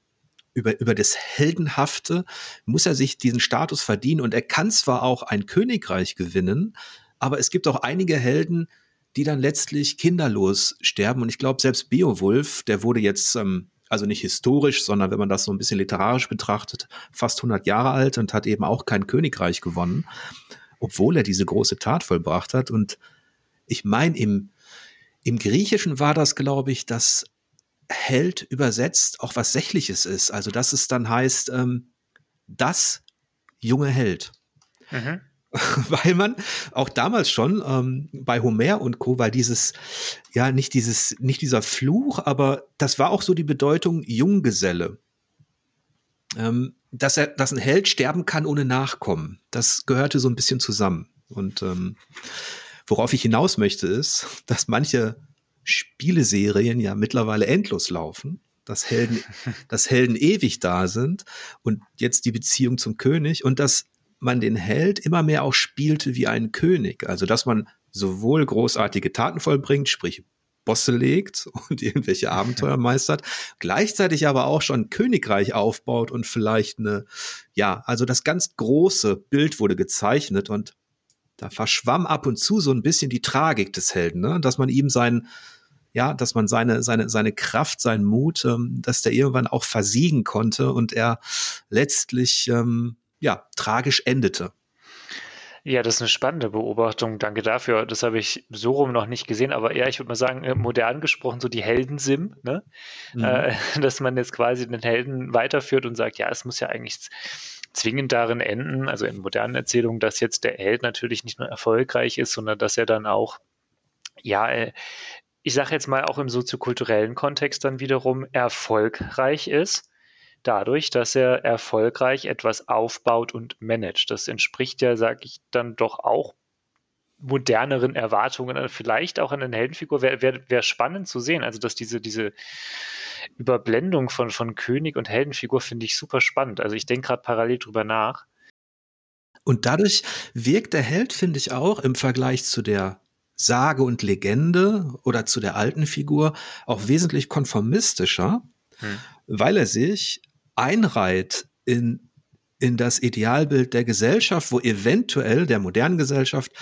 über, über das Heldenhafte, muss er sich diesen Status verdienen und er kann zwar auch ein Königreich gewinnen, aber es gibt auch einige Helden, die dann letztlich kinderlos sterben. Und ich glaube, selbst Beowulf, der wurde jetzt, ähm, also nicht historisch, sondern wenn man das so ein bisschen literarisch betrachtet, fast 100 Jahre alt und hat eben auch kein Königreich gewonnen, obwohl er diese große Tat vollbracht hat. Und ich meine, im, im Griechischen war das, glaube ich, dass Held übersetzt auch was Sächliches ist. Also, dass es dann heißt, ähm, das junge Held. Mhm. [LAUGHS] weil man auch damals schon ähm, bei Homer und Co. weil dieses ja nicht dieses nicht dieser Fluch, aber das war auch so die Bedeutung Junggeselle, ähm, dass er dass ein Held sterben kann ohne Nachkommen. Das gehörte so ein bisschen zusammen und ähm, worauf ich hinaus möchte ist, [LAUGHS] dass manche Spieleserien ja mittlerweile endlos laufen dass Helden, [LAUGHS] dass Helden ewig da sind und jetzt die Beziehung zum König und dass man den Held immer mehr auch spielte wie ein König. Also, dass man sowohl großartige Taten vollbringt, sprich Bosse legt [LAUGHS] und irgendwelche Abenteuer meistert, gleichzeitig aber auch schon Königreich aufbaut und vielleicht eine, ja, also das ganz große Bild wurde gezeichnet und da verschwamm ab und zu so ein bisschen die Tragik des Helden, ne? dass man ihm sein, ja, dass man seine, seine, seine Kraft, seinen Mut, ähm, dass der irgendwann auch versiegen konnte und er letztlich, ähm, ja, tragisch endete. Ja, das ist eine spannende Beobachtung. Danke dafür. Das habe ich so rum noch nicht gesehen, aber eher, ich würde mal sagen, äh, modern gesprochen, so die Heldensim, ne? Mhm. Äh, [LAUGHS] dass man jetzt quasi den Helden weiterführt und sagt, ja, es muss ja eigentlich zwingend darin enden, also in modernen Erzählungen, dass jetzt der Held natürlich nicht nur erfolgreich ist, sondern dass er dann auch, ja, äh, ich sage jetzt mal auch im soziokulturellen Kontext dann wiederum erfolgreich ist dadurch, dass er erfolgreich etwas aufbaut und managt. Das entspricht ja, sage ich dann doch auch moderneren Erwartungen, vielleicht auch an den Heldenfigur, wäre wär, wär spannend zu sehen. Also, dass diese, diese Überblendung von, von König und Heldenfigur finde ich super spannend. Also, ich denke gerade parallel drüber nach. Und dadurch wirkt der Held, finde ich auch, im Vergleich zu der Sage und Legende oder zu der alten Figur auch wesentlich konformistischer, hm. weil er sich einreiht in in das Idealbild der Gesellschaft, wo eventuell der modernen Gesellschaft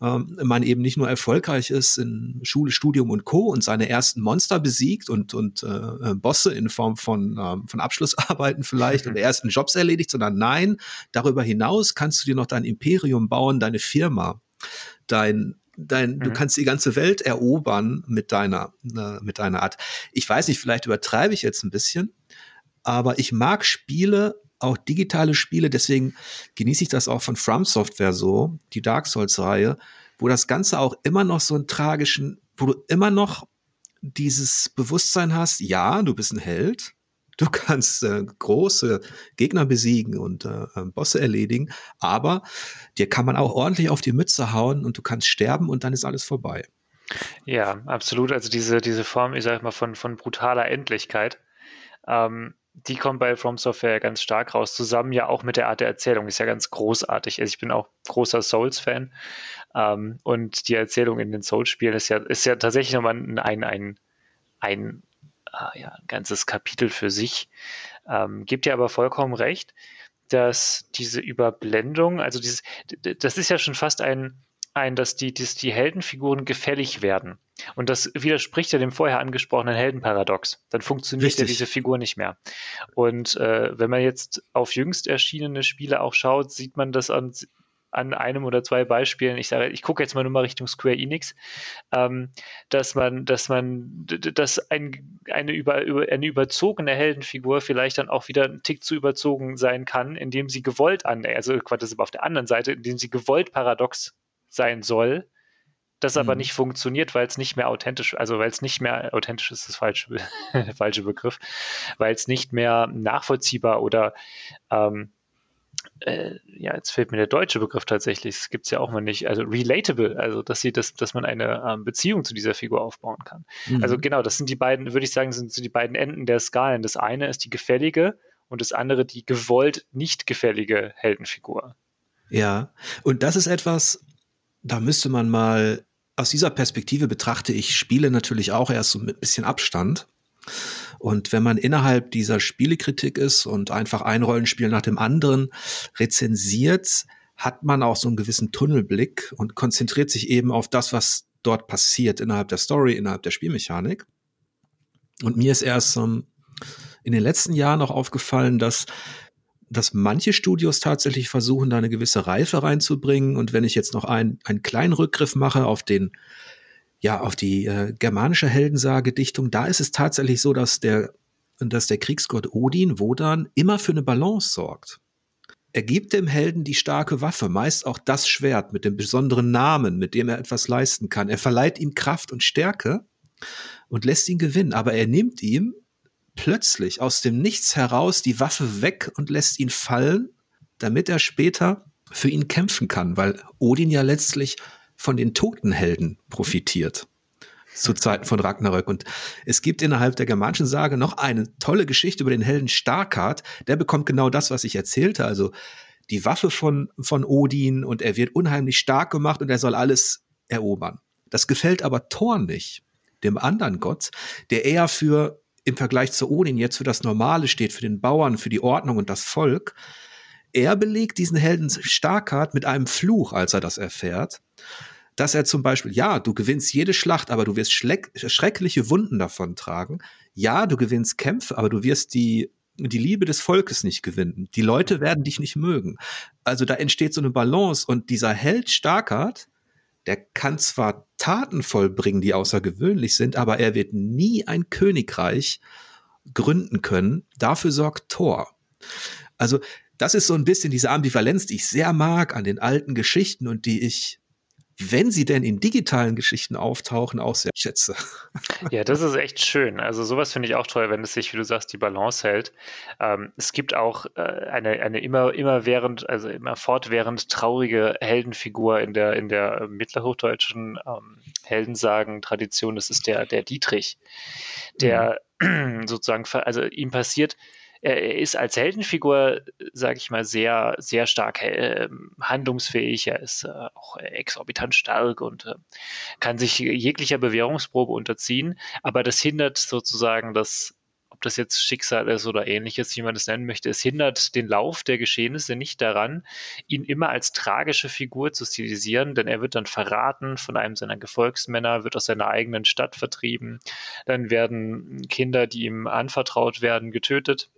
ähm, man eben nicht nur erfolgreich ist in Schule, Studium und Co. und seine ersten Monster besiegt und, und äh, Bosse in Form von, ähm, von Abschlussarbeiten vielleicht [LAUGHS] mhm. und ersten Jobs erledigt, sondern nein, darüber hinaus kannst du dir noch dein Imperium bauen, deine Firma, dein Dein, mhm. du kannst die ganze Welt erobern mit deiner, äh, mit deiner Art. Ich weiß nicht, vielleicht übertreibe ich jetzt ein bisschen, aber ich mag Spiele, auch digitale Spiele, deswegen genieße ich das auch von From Software so, die Dark Souls-Reihe, wo das Ganze auch immer noch so einen tragischen, wo du immer noch dieses Bewusstsein hast, ja, du bist ein Held, du [LAUGHS] kannst äh, große Gegner besiegen und äh, ähm, Bosse erledigen, aber dir kann man auch ordentlich auf die Mütze hauen und du kannst sterben und dann ist alles vorbei. Ja, absolut. Also diese, diese Form, ich sag mal, von, von brutaler Endlichkeit. Ähm, die kommt bei From Software ganz stark raus, zusammen ja auch mit der Art der Erzählung, ist ja ganz großartig. Also ich bin auch großer Souls-Fan ähm, und die Erzählung in den Souls-Spielen ist ja, ist ja tatsächlich nochmal ein, ein, ein, ein, äh, ja, ganzes Kapitel für sich. Ähm, gibt ja aber vollkommen recht, dass diese Überblendung, also dieses, das ist ja schon fast ein, ein, dass die, dass die Heldenfiguren gefällig werden. Und das widerspricht ja dem vorher angesprochenen Heldenparadox. Dann funktioniert Richtig. ja diese Figur nicht mehr. Und äh, wenn man jetzt auf jüngst erschienene Spiele auch schaut, sieht man das an, an einem oder zwei Beispielen, ich sage, ich gucke jetzt mal nur mal Richtung Square Enix, ähm, dass man, dass man, dass ein, eine, über, über, eine überzogene Heldenfigur vielleicht dann auch wieder ein Tick zu überzogen sein kann, indem sie gewollt an, also Quatsch, das ist aber auf der anderen Seite, indem sie gewollt paradox sein soll, das aber mhm. nicht funktioniert, weil es nicht mehr authentisch, also weil es nicht mehr authentisch ist, das falsche, [LAUGHS] falsche Begriff, weil es nicht mehr nachvollziehbar oder ähm, äh, ja, jetzt fehlt mir der deutsche Begriff tatsächlich, das gibt es ja auch mal nicht, also relatable, also dass sie das, dass man eine ähm, Beziehung zu dieser Figur aufbauen kann. Mhm. Also genau, das sind die beiden, würde ich sagen, sind so die beiden Enden der Skalen. Das eine ist die gefällige und das andere die gewollt nicht gefällige Heldenfigur. Ja, und das ist etwas, da müsste man mal, aus dieser Perspektive betrachte ich Spiele natürlich auch erst so mit ein bisschen Abstand. Und wenn man innerhalb dieser Spielekritik ist und einfach ein Rollenspiel nach dem anderen rezensiert, hat man auch so einen gewissen Tunnelblick und konzentriert sich eben auf das, was dort passiert innerhalb der Story, innerhalb der Spielmechanik. Und mir ist erst um, in den letzten Jahren auch aufgefallen, dass dass manche Studios tatsächlich versuchen, da eine gewisse Reife reinzubringen. Und wenn ich jetzt noch ein, einen kleinen Rückgriff mache auf den, ja, auf die äh, germanische Heldensage-Dichtung, da ist es tatsächlich so, dass der, dass der Kriegsgott Odin, Wodan, immer für eine Balance sorgt. Er gibt dem Helden die starke Waffe, meist auch das Schwert mit dem besonderen Namen, mit dem er etwas leisten kann. Er verleiht ihm Kraft und Stärke und lässt ihn gewinnen, aber er nimmt ihm plötzlich aus dem Nichts heraus die Waffe weg und lässt ihn fallen, damit er später für ihn kämpfen kann, weil Odin ja letztlich von den toten Helden profitiert zu Zeiten von Ragnarök. Und es gibt innerhalb der germanischen Sage noch eine tolle Geschichte über den Helden Starkart. Der bekommt genau das, was ich erzählte, also die Waffe von, von Odin und er wird unheimlich stark gemacht und er soll alles erobern. Das gefällt aber Thor nicht, dem anderen Gott, der eher für im Vergleich zu Odin jetzt für das Normale steht, für den Bauern, für die Ordnung und das Volk. Er belegt diesen Helden Starkart mit einem Fluch, als er das erfährt, dass er zum Beispiel, ja, du gewinnst jede Schlacht, aber du wirst schreckliche Wunden davon tragen. Ja, du gewinnst Kämpfe, aber du wirst die die Liebe des Volkes nicht gewinnen. Die Leute werden dich nicht mögen. Also da entsteht so eine Balance und dieser Held Starkart, der kann zwar Taten vollbringen, die außergewöhnlich sind, aber er wird nie ein Königreich gründen können. Dafür sorgt Thor. Also das ist so ein bisschen diese Ambivalenz, die ich sehr mag an den alten Geschichten und die ich wenn sie denn in digitalen Geschichten auftauchen, auch sehr schätze. [LAUGHS] Ja, das ist echt schön. Also sowas finde ich auch toll, wenn es sich, wie du sagst, die Balance hält. Ähm, es gibt auch äh, eine, eine immer, immer während, also immer fortwährend traurige Heldenfigur in der, in der mittelhochdeutschen ähm, Heldensagen-Tradition. Das ist der, der Dietrich, der mhm. [CLEARS THROAT] sozusagen, also ihm passiert er ist als Heldenfigur, sage ich mal, sehr, sehr stark äh, handlungsfähig. Er ist äh, auch exorbitant stark und äh, kann sich jeglicher Bewährungsprobe unterziehen. Aber das hindert sozusagen das ob das jetzt Schicksal ist oder ähnliches, wie man das nennen möchte, es hindert den Lauf der Geschehnisse nicht daran, ihn immer als tragische Figur zu stilisieren, denn er wird dann verraten von einem seiner Gefolgsmänner, wird aus seiner eigenen Stadt vertrieben, dann werden Kinder, die ihm anvertraut werden, getötet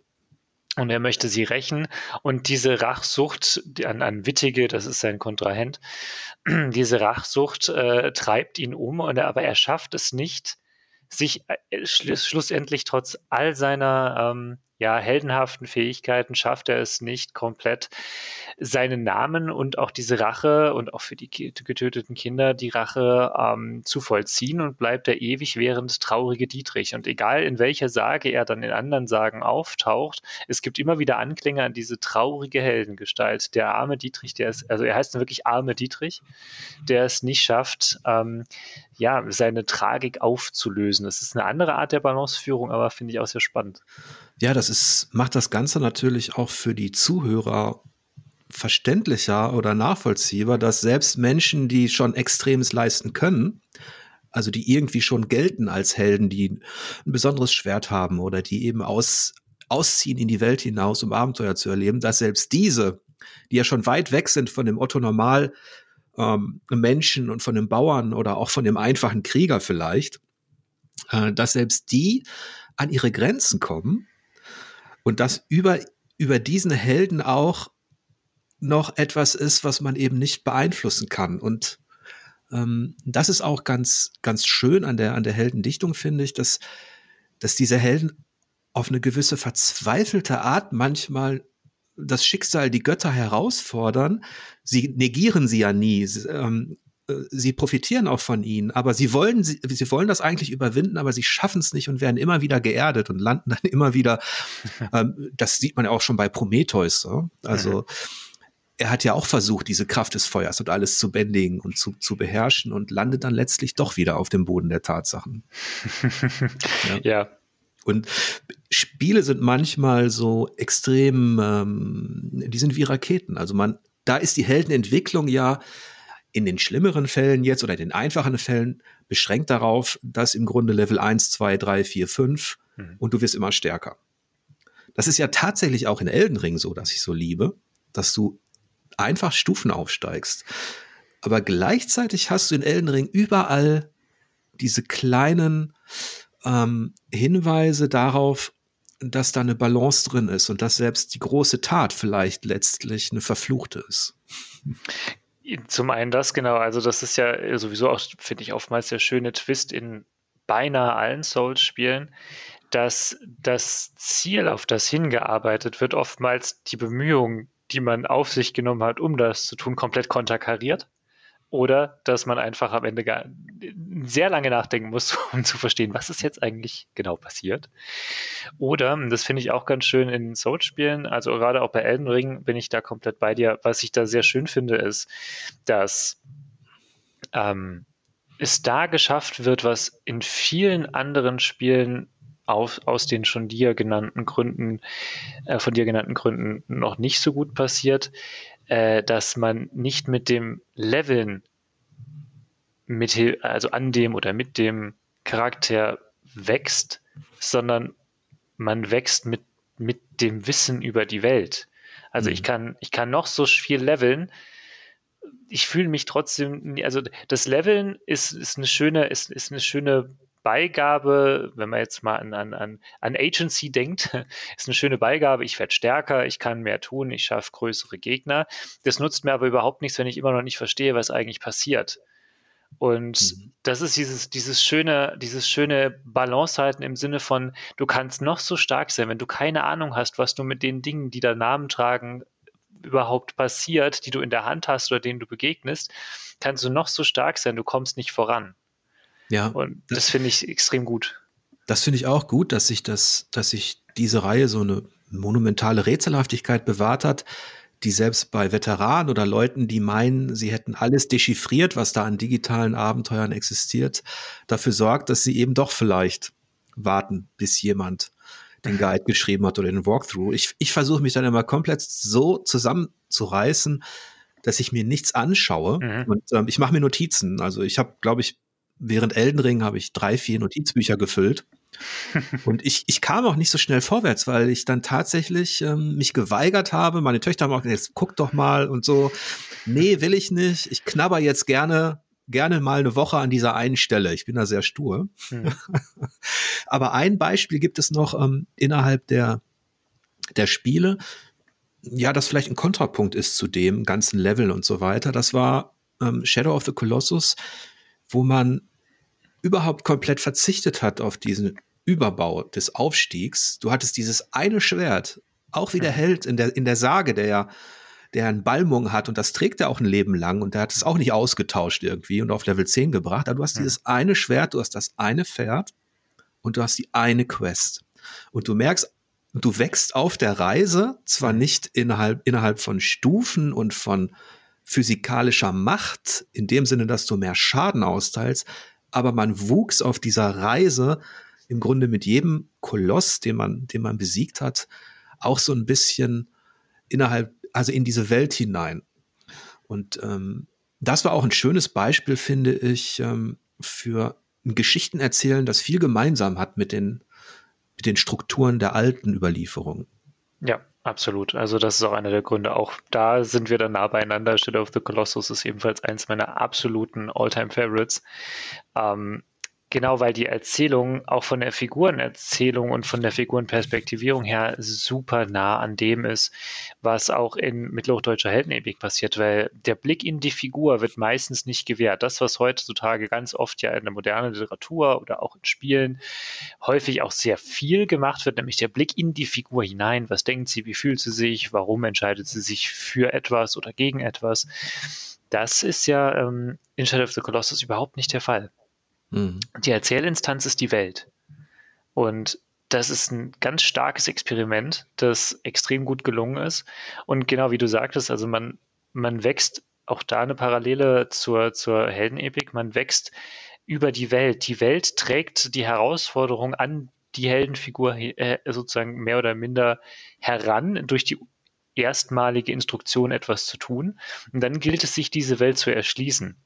und er möchte sie rächen. Und diese Rachsucht an, an Wittige, das ist sein Kontrahent, [CLEARS THROAT] diese Rachsucht äh, treibt ihn um, und, aber er schafft es nicht, sich äh, schlussendlich trotz all seiner ähm, ja, heldenhaften Fähigkeiten schafft er es nicht komplett, seinen Namen und auch diese Rache und auch für die getöteten Kinder die Rache ähm, zu vollziehen und bleibt der ewig während traurige Dietrich. Und egal in welcher Sage er dann in anderen Sagen auftaucht, es gibt immer wieder Anklänge an diese traurige Heldengestalt. Der arme Dietrich, der ist, also er heißt dann wirklich arme Dietrich, der es nicht schafft, ähm, ja, seine Tragik aufzulösen. Das ist eine andere Art der Balanceführung, aber finde ich auch sehr spannend. Ja, das ist, macht das Ganze natürlich auch für die Zuhörer verständlicher oder nachvollziehbar, dass selbst Menschen, die schon Extremes leisten können, also die irgendwie schon gelten als Helden, die ein besonderes Schwert haben oder die eben aus, ausziehen in die Welt hinaus, um Abenteuer zu erleben, dass selbst diese, die ja schon weit weg sind von dem Otto Normal ähm, Menschen und von dem Bauern oder auch von dem einfachen Krieger vielleicht, äh, dass selbst die an ihre Grenzen kommen und dass über, über diesen Helden auch noch etwas ist, was man eben nicht beeinflussen kann. Und ähm, das ist auch ganz, ganz schön an der, an der Heldendichtung, finde ich, dass, dass diese Helden auf eine gewisse verzweifelte Art manchmal das Schicksal, die Götter herausfordern. Sie negieren sie ja nie. Sie, ähm, sie profitieren auch von ihnen, aber sie wollen, sie, sie wollen das eigentlich überwinden, aber sie schaffen es nicht und werden immer wieder geerdet und landen dann [LAUGHS] immer wieder. [LAUGHS] Ähm, das sieht man ja auch schon bei Prometheus. So. Also er hat ja auch versucht, diese Kraft des Feuers und alles zu bändigen und zu, zu beherrschen und landet dann letztlich doch wieder auf dem Boden der Tatsachen. [LAUGHS] ja. ja. Und Spiele sind manchmal so extrem, ähm, die sind wie Raketen. Also man, da ist die Heldenentwicklung ja in den schlimmeren Fällen jetzt oder in den einfachen Fällen beschränkt darauf, dass im Grunde Level 1, 2, 3, 4, 5 mhm. und du wirst immer stärker. Das ist ja tatsächlich auch in Elden Ring so, dass ich so liebe, dass du einfach Stufen aufsteigst. Aber gleichzeitig hast du in Elden Ring überall diese kleinen ähm, Hinweise darauf, dass da eine Balance drin ist und dass selbst die große Tat vielleicht letztlich eine verfluchte ist. Zum einen das, genau. Also, das ist ja sowieso auch, finde ich, oftmals der schöne Twist in beinahe allen Souls-Spielen, dass das Ziel, auf das hingearbeitet wird, oftmals die Bemühungen, die man auf sich genommen hat, um das zu tun, komplett konterkariert oder dass man einfach am Ende gar, sehr lange nachdenken muss, [LAUGHS] um zu verstehen, was ist jetzt eigentlich genau passiert. Oder, das finde ich auch ganz schön in Souls-Spielen, also gerade auch bei Elden Ring bin ich da komplett bei dir. Was ich da sehr schön finde, ist, dass ähm, es da geschafft wird, was in vielen anderen Spielen auf, aus den schon dir genannten Gründen, äh, von dir genannten Gründen noch nicht so gut passiert, äh, dass man nicht mit dem Leveln mit, also an dem oder mit dem Charakter wächst, sondern man wächst mit, mit dem Wissen über die Welt. Also mhm. ich kann, ich kann noch so viel leveln. Ich fühle mich trotzdem, also das Leveln ist, ist eine schöne, ist, ist eine schöne Beigabe, wenn man jetzt mal an, an, an Agency denkt, [LAUGHS] ist eine schöne Beigabe. Ich werde stärker, ich kann mehr tun, ich schaffe größere Gegner. Das nutzt mir aber überhaupt nichts, wenn ich immer noch nicht verstehe, was eigentlich passiert. Und mhm. das ist dieses, dieses schöne, dieses schöne Balance halten im Sinne von, du kannst noch so stark sein, wenn du keine Ahnung hast, was du mit den Dingen, die da Namen tragen, überhaupt passiert, die du in der Hand hast oder denen du begegnest, kannst du noch so stark sein, du kommst nicht voran. Ja. Und das, das finde ich extrem gut. Das finde ich auch gut, dass sich das, dass sich diese Reihe so eine monumentale Rätselhaftigkeit bewahrt hat, die selbst bei Veteranen oder Leuten, die meinen, sie hätten alles dechiffriert, was da an digitalen Abenteuern existiert, dafür sorgt, dass sie eben doch vielleicht warten, bis jemand den Guide geschrieben hat oder den Walkthrough. Ich, ich versuche mich dann immer komplett so zusammenzureißen, dass ich mir nichts anschaue mhm. und ähm, ich mache mir Notizen. Also ich habe, glaube ich, während Elden Ring habe ich drei, vier Notizbücher gefüllt und ich, ich kam auch nicht so schnell vorwärts, weil ich dann tatsächlich ähm, mich geweigert habe. Meine Töchter haben auch gesagt, jetzt guck doch mal und so. Nee, will ich nicht. Ich knabber jetzt gerne, gerne mal eine Woche an dieser einen Stelle. Ich bin da sehr stur. Hm. [LAUGHS] Aber ein Beispiel gibt es noch ähm, innerhalb der, der Spiele. Ja, das vielleicht ein Kontrapunkt ist zu dem ganzen Level und so weiter. Das war ähm, Shadow of the Colossus, wo man überhaupt komplett verzichtet hat auf diesen Überbau des Aufstiegs. Du hattest dieses eine Schwert, auch wie der Held in der, in der Sage, der ja der einen Balmung hat und das trägt er auch ein Leben lang und der hat es auch nicht ausgetauscht irgendwie und auf Level 10 gebracht. Aber du hast dieses eine Schwert, du hast das eine Pferd und du hast die eine Quest. Und du merkst, du wächst auf der Reise, zwar nicht innerhalb, innerhalb von Stufen und von physikalischer Macht, in dem Sinne, dass du mehr Schaden austeilst, aber man wuchs auf dieser Reise im Grunde mit jedem Koloss, den man, den man besiegt hat, auch so ein bisschen innerhalb, also in diese Welt hinein. Und ähm, das war auch ein schönes Beispiel, finde ich, ähm, für ein Geschichtenerzählen, das viel gemeinsam hat mit den, mit den Strukturen der alten Überlieferung. Ja, absolut. Also das ist auch einer der Gründe. Auch da sind wir dann nah beieinander. Shadow of the Colossus ist ebenfalls eins meiner absoluten All-Time-Favorites. Ähm, Genau, weil die Erzählung auch von der Figurenerzählung und von der Figurenperspektivierung her super nah an dem ist, was auch in mittelhochdeutscher Heldenepik passiert, weil der Blick in die Figur wird meistens nicht gewährt. Das, was heutzutage ganz oft ja in der modernen Literatur oder auch in Spielen häufig auch sehr viel gemacht wird, nämlich der Blick in die Figur hinein. Was denkt sie, wie fühlt sie sich, warum entscheidet sie sich für etwas oder gegen etwas? Das ist ja ähm, in Shadow of the Colossus überhaupt nicht der Fall. Mhm. Die Erzählinstanz ist die Welt. Und das ist ein ganz starkes Experiment, das extrem gut gelungen ist. Und genau wie du sagtest, also man, man wächst auch da eine Parallele zur, zur Heldenepik, man wächst über die Welt. Die Welt trägt die Herausforderung an die Heldenfigur äh, sozusagen mehr oder minder heran durch die erstmalige Instruktion etwas zu tun. Und dann gilt es sich, diese Welt zu erschließen.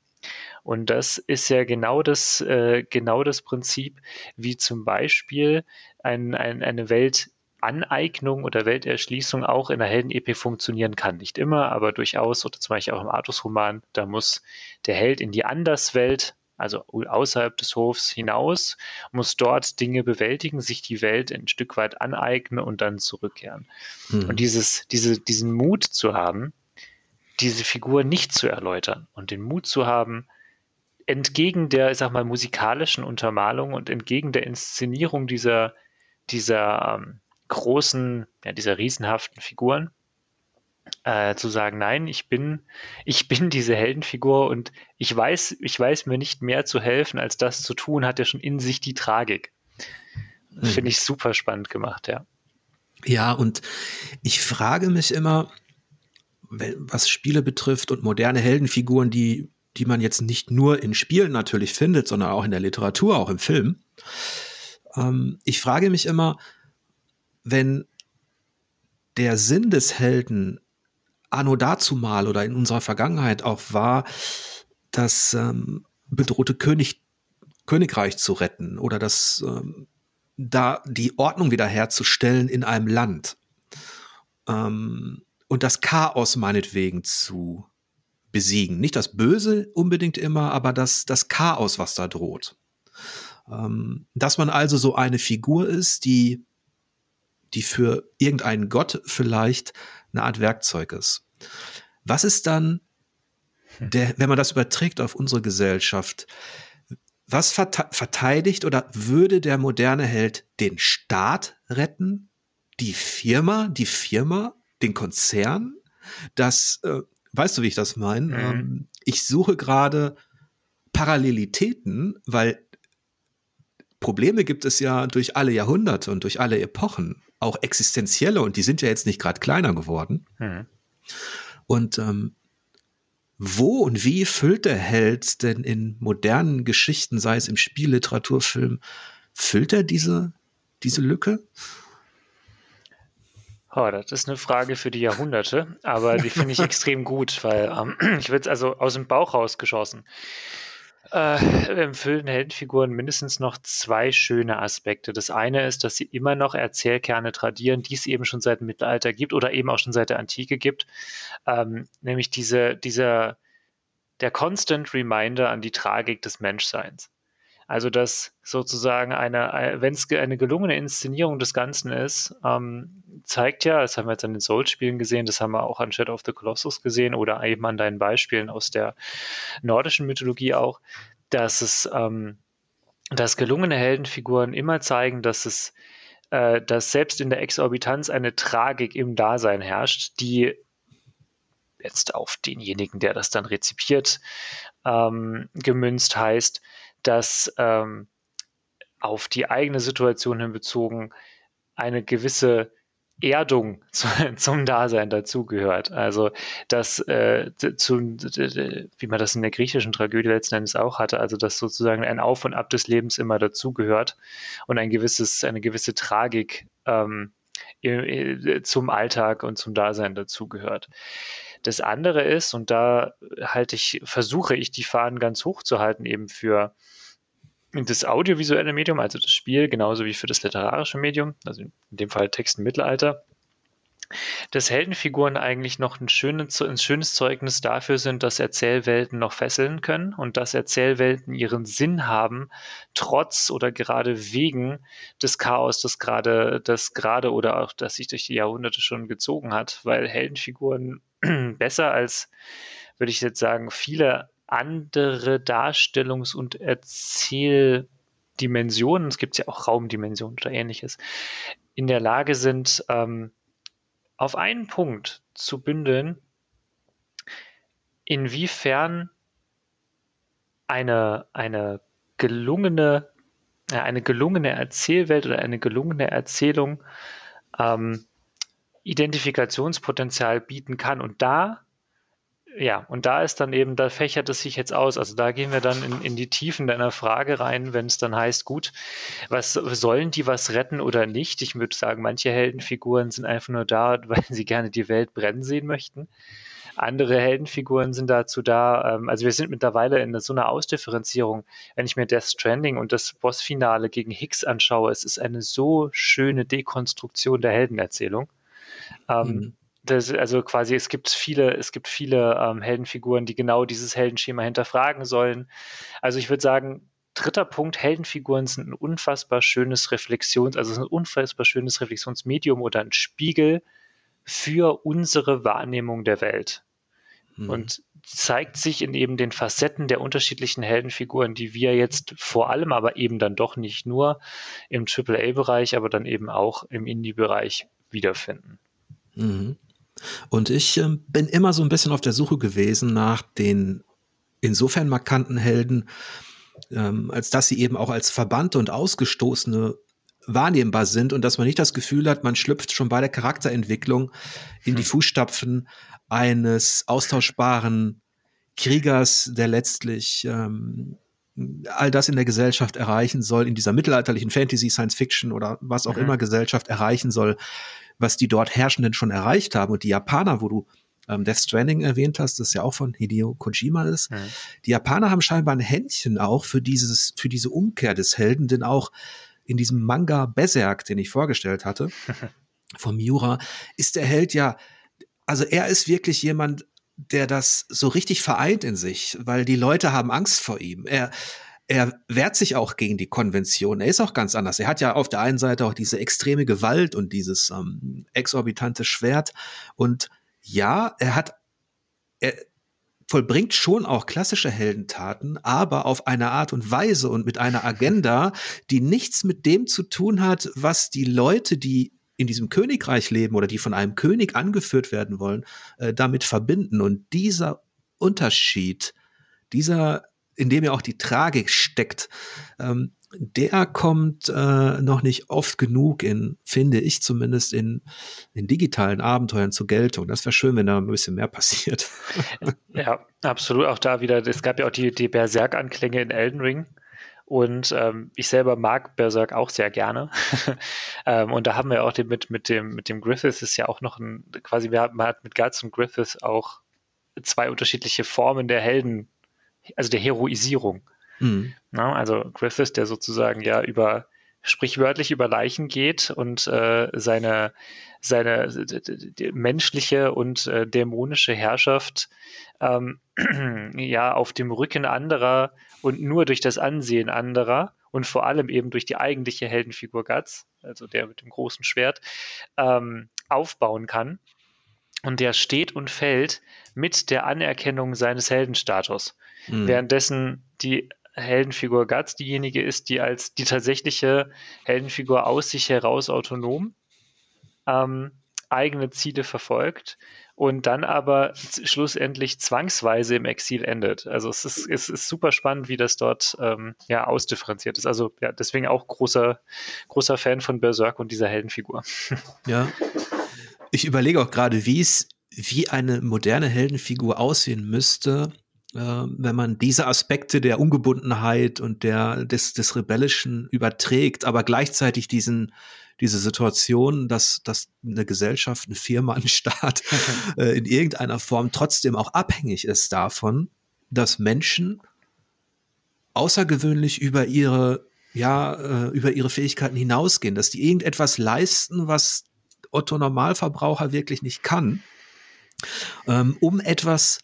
Und das ist ja genau das, äh, genau das Prinzip, wie zum Beispiel ein, ein, eine Weltaneignung oder Welterschließung auch in der Helden-EP funktionieren kann. Nicht immer, aber durchaus, oder zum Beispiel auch im Artus-Roman, da muss der Held in die Anderswelt, also außerhalb des Hofs hinaus, muss dort Dinge bewältigen, sich die Welt ein Stück weit aneignen und dann zurückkehren. Mhm. Und dieses, diese, diesen Mut zu haben, diese Figur nicht zu erläutern und den Mut zu haben, entgegen der, ich sag mal, musikalischen Untermalung und entgegen der Inszenierung dieser, dieser ähm, großen, ja, dieser riesenhaften Figuren, äh, zu sagen, nein, ich bin, ich bin diese Heldenfigur und ich weiß, ich weiß mir nicht mehr zu helfen, als das zu tun, hat ja schon in sich die Tragik. Mhm. Finde ich super spannend gemacht, ja. Ja, und ich frage mich immer, was Spiele betrifft und moderne Heldenfiguren, die die man jetzt nicht nur in Spielen natürlich findet, sondern auch in der Literatur, auch im Film. Ähm, ich frage mich immer, wenn der Sinn des Helden anno dazumal oder in unserer Vergangenheit auch war, das ähm, bedrohte König, Königreich zu retten oder das ähm, da die Ordnung wiederherzustellen in einem Land ähm, und das Chaos meinetwegen zu besiegen. Nicht das Böse unbedingt immer, aber das, das Chaos, was da droht. Ähm, dass man also so eine Figur ist, die, die für irgendeinen Gott vielleicht eine Art Werkzeug ist. Was ist dann, hm. der, wenn man das überträgt auf unsere Gesellschaft, was verteidigt oder würde der moderne Held den Staat retten? Die Firma, die Firma, den Konzern? dass, äh, weißt du, wie ich das meine? Mhm. Ähm, ich suche gerade Parallelitäten, weil Probleme gibt es ja durch alle Jahrhunderte und durch alle Epochen, auch existenzielle, und die sind ja jetzt nicht gerade kleiner geworden. Mhm. Und ähm, wo und wie füllt der Held denn in modernen Geschichten, sei es im Spiel, Literatur, Film, füllt er diese, diese Lücke? Oh, das ist eine Frage für die Jahrhunderte, aber die finde ich [LAUGHS] extrem gut, weil ähm, [CLEARS THROAT] ich würde es also aus dem Bauch rausgeschossen. Äh, empfüllen Heldenfiguren mindestens noch zwei schöne Aspekte. Das eine ist, dass sie immer noch Erzählkerne tradieren, die es eben schon seit dem Mittelalter gibt oder eben auch schon seit der Antike gibt. Ähm, nämlich diese, dieser, der Constant Reminder an die Tragik des Menschseins. Also, dass sozusagen eine, wenn es eine gelungene Inszenierung des Ganzen ist, ähm, zeigt ja, das haben wir jetzt an den Souls-Spielen gesehen, das haben wir auch an Shadow of the Colossus gesehen oder eben an deinen Beispielen aus der nordischen Mythologie auch, dass es, ähm, dass gelungene Heldenfiguren immer zeigen, dass es, äh, dass selbst in der Exorbitanz eine Tragik im Dasein herrscht, die jetzt auf denjenigen, der das dann rezipiert, ähm, gemünzt heißt, dass ähm, auf die eigene Situation hin bezogen eine gewisse Erdung [LAUGHS] zu, zum Dasein dazugehört. Also dass äh, zu, wie man das in der griechischen Tragödie letzten Endes auch hatte, also dass sozusagen ein Auf und Ab des Lebens immer dazugehört und ein gewisses, eine gewisse Tragik ähm, zum Alltag und zum Dasein dazugehört. Das andere ist, und da halte ich, versuche ich die Fahnen ganz hoch zu halten, eben für das audiovisuelle Medium, also das Spiel, genauso wie für das literarische Medium, also in dem Fall Text im Mittelalter, dass Heldenfiguren eigentlich noch ein schönes, ein schönes Zeugnis dafür sind, dass Erzählwelten noch fesseln können und dass Erzählwelten ihren Sinn haben, trotz oder gerade wegen des Chaos, das gerade, das gerade oder auch, das sich durch die Jahrhunderte schon gezogen hat, weil Heldenfiguren [CLEARS THROAT] besser als, würde ich jetzt sagen, viele andere Darstellungs- und Erzähldimensionen, es gibt ja auch Raumdimensionen oder ähnliches, in der Lage sind, ähm, auf einen Punkt zu bündeln, inwiefern eine, eine gelungene, eine gelungene Erzählwelt oder eine gelungene Erzählung ähm, Identifikationspotenzial bieten kann. Und da ja, und da ist dann eben, da fächert es sich jetzt aus. Also da gehen wir dann in, in die Tiefen deiner Frage rein, wenn es dann heißt, gut, was sollen die was retten oder nicht? Ich würde sagen, manche Heldenfiguren sind einfach nur da, [LAUGHS] weil sie gerne die Welt brennen sehen möchten. Andere Heldenfiguren sind dazu da, ähm, also wir sind mittlerweile in so einer Ausdifferenzierung. Wenn ich mir Death Stranding und das Bossfinale gegen Hicks anschaue, es ist eine so schöne Dekonstruktion der Heldenerzählung. Ähm, mhm das, also quasi, es gibt viele, es gibt viele ähm, Heldenfiguren, die genau dieses Heldenschema hinterfragen sollen. Also ich würde sagen, dritter Punkt, Heldenfiguren sind ein unfassbar schönes Reflexions, also ein unfassbar schönes Reflexionsmedium oder ein Spiegel für unsere Wahrnehmung der Welt. Mhm. Und zeigt sich in eben den Facetten der unterschiedlichen Heldenfiguren, die wir jetzt vor allem, aber eben dann doch nicht nur im AAA-Bereich, aber dann eben auch im Indie-Bereich wiederfinden. Mhm. Und ich äh, bin immer so ein bisschen auf der Suche gewesen nach den insofern markanten Helden, ähm, als dass sie eben auch als Verbannte und Ausgestoßene wahrnehmbar sind und dass man nicht das Gefühl hat, man schlüpft schon bei der Charakterentwicklung in die hm. Fußstapfen eines austauschbaren Kriegers, der letztlich ähm, all das in der Gesellschaft erreichen soll, in dieser mittelalterlichen Fantasy, Science Fiction oder was auch mhm. immer Gesellschaft erreichen soll, was die dort Herrschenden schon erreicht haben. Und die Japaner, wo du ähm, Death Stranding erwähnt hast, das ja auch von Hideo Kojima ist. Mhm. Die Japaner haben scheinbar ein Händchen auch für dieses, für diese Umkehr des Helden, denn auch in diesem Manga Berserk, den ich vorgestellt hatte, [LAUGHS] von Miura, ist der Held ja, also er ist wirklich jemand, der das so richtig vereint in sich, weil die Leute haben Angst vor ihm. Er, er wehrt sich auch gegen die Konvention. Er ist auch ganz anders. Er hat ja auf der einen Seite auch diese extreme Gewalt und dieses ähm, exorbitante Schwert. Und ja, er hat, er vollbringt schon auch klassische Heldentaten, aber auf eine Art und Weise und mit einer Agenda, die nichts mit dem zu tun hat, was die Leute, die in diesem Königreich leben oder die von einem König angeführt werden wollen, äh, damit verbinden. Und dieser Unterschied, dieser, in dem ja auch die Tragik steckt, ähm, der kommt äh, noch nicht oft genug in, finde ich zumindest, in, in digitalen Abenteuern zur Geltung. Das wäre schön, wenn da ein bisschen mehr passiert. [LAUGHS] Ja, absolut. Auch da wieder, es gab ja auch die, die Berserk-Anklänge in Elden Ring. Und ähm, ich selber mag Berserk auch sehr gerne. [LAUGHS] ähm, und da haben wir auch den, mit, mit, dem, mit dem Griffith ist ja auch noch ein, quasi, wir haben, man hat mit Guts und Griffith auch zwei unterschiedliche Formen der Helden, also der Heroisierung. Mhm. Na, also Griffith, der sozusagen ja über sprichwörtlich über Leichen geht und äh, seine, seine menschliche und äh, dämonische Herrschaft ähm, [CLEARS THROAT] ja auf dem Rücken anderer und nur durch das Ansehen anderer und vor allem eben durch die eigentliche Heldenfigur Guts, also der mit dem großen Schwert, ähm, aufbauen kann. Und der steht und fällt mit der Anerkennung seines Heldenstatus. Mhm. Währenddessen die Heldenfigur Guts diejenige ist, die als die tatsächliche Heldenfigur aus sich heraus autonom ähm, eigene Ziele verfolgt und dann aber schlussendlich zwangsweise im Exil endet. Also es ist, es ist super spannend, wie das dort ähm, ja ausdifferenziert ist. Also ja, deswegen auch großer, großer Fan von Berserk und dieser Heldenfigur. [LAUGHS] Ja. Ich überlege auch gerade, wie es, wie eine moderne Heldenfigur aussehen müsste, wenn man diese Aspekte der Ungebundenheit und der, des, des Rebellischen überträgt, aber gleichzeitig diesen, diese Situation, dass, dass eine Gesellschaft, eine Firma, ein Staat [LAUGHS] äh, in irgendeiner Form trotzdem auch abhängig ist davon, dass Menschen außergewöhnlich über ihre, ja, äh, über ihre Fähigkeiten hinausgehen, dass die irgendetwas leisten, was Otto Normalverbraucher wirklich nicht kann, ähm, um etwas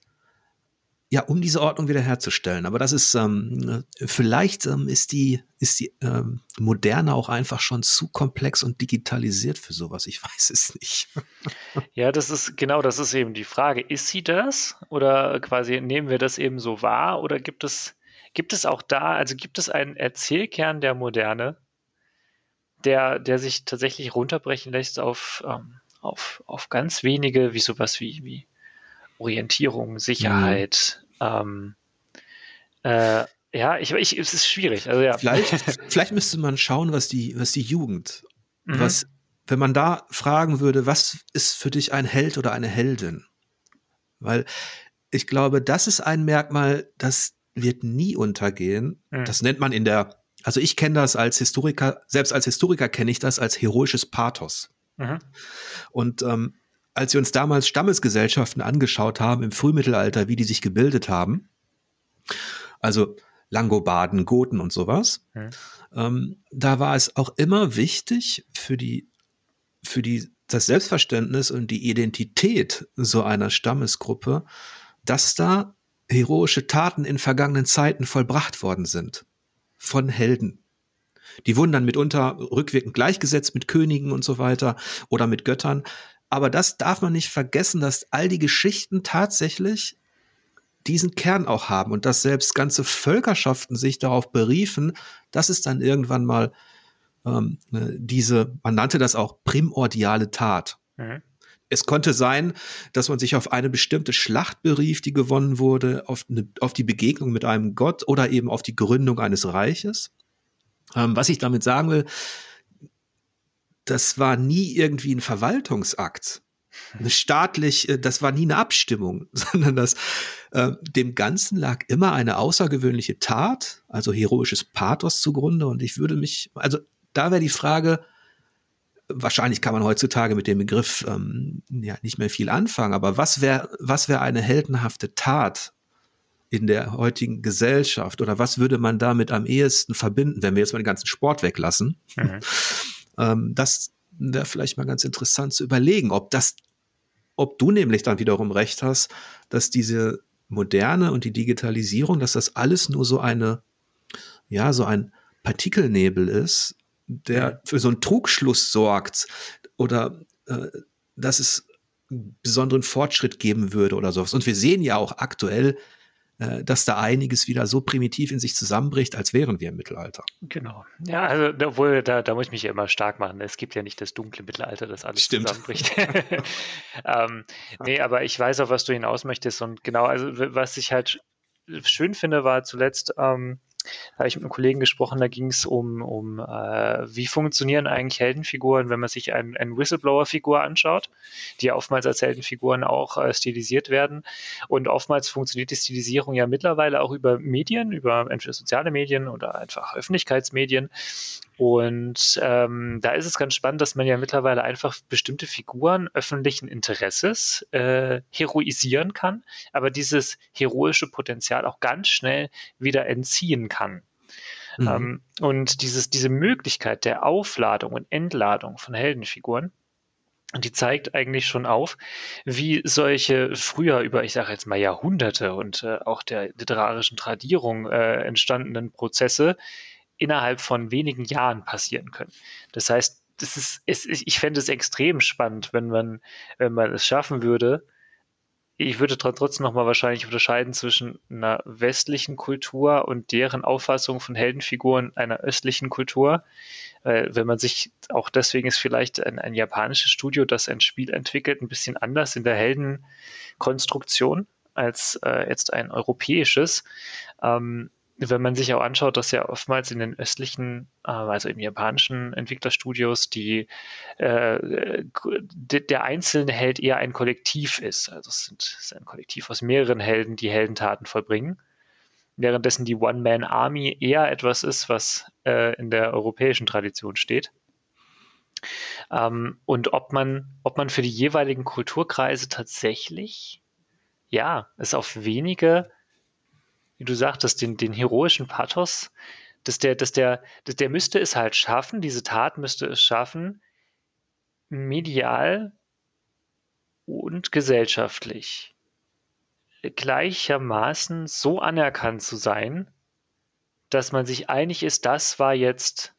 ja, um diese Ordnung wiederherzustellen. Aber das ist, ähm, vielleicht ähm, ist die, ist die ähm, Moderne auch einfach schon zu komplex und digitalisiert für sowas. Ich [LAUGHS] weiß es nicht. ja, das ist, genau, das ist eben die Frage. Ist sie das? Oder quasi nehmen wir das eben so wahr? Oder gibt es, gibt es auch da, also gibt es einen Erzählkern der Moderne, der, der sich tatsächlich runterbrechen lässt auf, ähm, auf, auf ganz wenige, wie sowas wie, wie Orientierung, Sicherheit. Mhm. Ähm, äh, ja, ich, ich, es ist schwierig. Also, ja. Vielleicht, [LAUGHS] vielleicht müsste man schauen, was die, was die Jugend, mhm. was, wenn man da fragen würde, was ist für dich ein Held oder eine Heldin? Weil ich glaube, das ist ein Merkmal, das wird nie untergehen. Mhm. Das nennt man in der, also ich kenne das als Historiker, selbst als Historiker kenne ich das als heroisches Pathos. Mhm. Und ähm, als wir uns damals Stammesgesellschaften angeschaut haben im Frühmittelalter, wie die sich gebildet haben, also Langobarden, Goten und sowas, mhm. ähm, da war es auch immer wichtig für die, für die, das Selbstverständnis und die Identität so einer Stammesgruppe, dass da heroische Taten in vergangenen Zeiten vollbracht worden sind. Von Helden. Die wurden dann mitunter rückwirkend gleichgesetzt mit Königen und so weiter oder mit Göttern. Aber das darf man nicht vergessen, dass all die Geschichten tatsächlich diesen Kern auch haben und dass selbst ganze Völkerschaften sich darauf beriefen, dass es dann irgendwann mal ähm, ne, diese, man nannte das auch primordiale Tat. Mhm. Es konnte sein, dass man sich auf eine bestimmte Schlacht berief, die gewonnen wurde, auf, eine, auf die Begegnung mit einem Gott oder eben auf die Gründung eines Reiches. Ähm, was ich damit sagen will, das war nie irgendwie ein Verwaltungsakt. Eine [LAUGHS] staatlich, äh, das war nie eine Abstimmung, [LAUGHS] sondern das, äh, dem Ganzen lag immer eine außergewöhnliche Tat, also heroisches Pathos zugrunde. Und ich würde mich, also da wäre die Frage, wahrscheinlich kann man heutzutage mit dem Begriff ähm, ja nicht mehr viel anfangen, aber was wäre, was wäre eine heldenhafte Tat in der heutigen Gesellschaft oder was würde man damit am ehesten verbinden, wenn wir jetzt mal den ganzen Sport weglassen? Mhm. Ähm, das wäre vielleicht mal ganz interessant zu überlegen, ob das, ob du nämlich dann wiederum recht hast, dass diese Moderne und die Digitalisierung, dass das alles nur so eine, ja, so ein Partikelnebel ist, der für so einen Trugschluss sorgt oder äh, dass es einen besonderen Fortschritt geben würde oder sowas. Und wir sehen ja auch aktuell, dass da einiges wieder so primitiv in sich zusammenbricht, als wären wir im Mittelalter. Genau. Ja, also obwohl, da, da muss ich mich ja immer stark machen. Es gibt ja nicht das dunkle Mittelalter, das alles Stimmt. zusammenbricht. [LAUGHS] ähm, nee, aber ich weiß auch, was du hinaus möchtest. Und genau, also was ich halt schön finde, war zuletzt, ähm, da habe ich mit einem Kollegen gesprochen, da ging es um, um äh, wie funktionieren eigentlich Heldenfiguren, wenn man sich eine ein Whistleblower-Figur anschaut, die ja oftmals als Heldenfiguren auch äh, stilisiert werden. Und oftmals funktioniert die Stilisierung ja mittlerweile auch über Medien, über entweder soziale Medien oder einfach Öffentlichkeitsmedien. Und ähm, da ist es ganz spannend, dass man ja mittlerweile einfach bestimmte Figuren öffentlichen Interesses äh, heroisieren kann, aber dieses heroische Potenzial auch ganz schnell wieder entziehen kann. Mhm. Ähm, und dieses, diese Möglichkeit der Aufladung und Entladung von Heldenfiguren, die zeigt eigentlich schon auf, wie solche früher über, ich sage jetzt mal Jahrhunderte und äh, auch der literarischen Tradierung äh, entstandenen Prozesse innerhalb von wenigen Jahren passieren können. Das heißt, das ist, es, ich fände es extrem spannend, wenn man, wenn man es schaffen würde. Ich würde trotzdem nochmal wahrscheinlich unterscheiden zwischen einer westlichen Kultur und deren Auffassung von Heldenfiguren einer östlichen Kultur. Weil wenn man sich, auch deswegen ist vielleicht ein, ein japanisches Studio, das ein Spiel entwickelt, ein bisschen anders in der Heldenkonstruktion als äh, jetzt ein europäisches. Ähm, wenn man sich auch anschaut, dass ja oftmals in den östlichen, äh, also im japanischen Entwicklerstudios, die äh, der einzelne Held eher ein Kollektiv ist. Also es, sind, es ist ein Kollektiv aus mehreren Helden, die Heldentaten vollbringen. Währenddessen die One-Man-Army eher etwas ist, was äh, in der europäischen Tradition steht. Ähm, und ob man, ob man für die jeweiligen Kulturkreise tatsächlich, ja, es auf wenige wie du sagtest, den, den heroischen Pathos, dass der, dass der, dass der müsste es halt schaffen, diese Tat müsste es schaffen, medial und gesellschaftlich gleichermaßen so anerkannt zu sein, dass man sich einig ist, das war jetzt,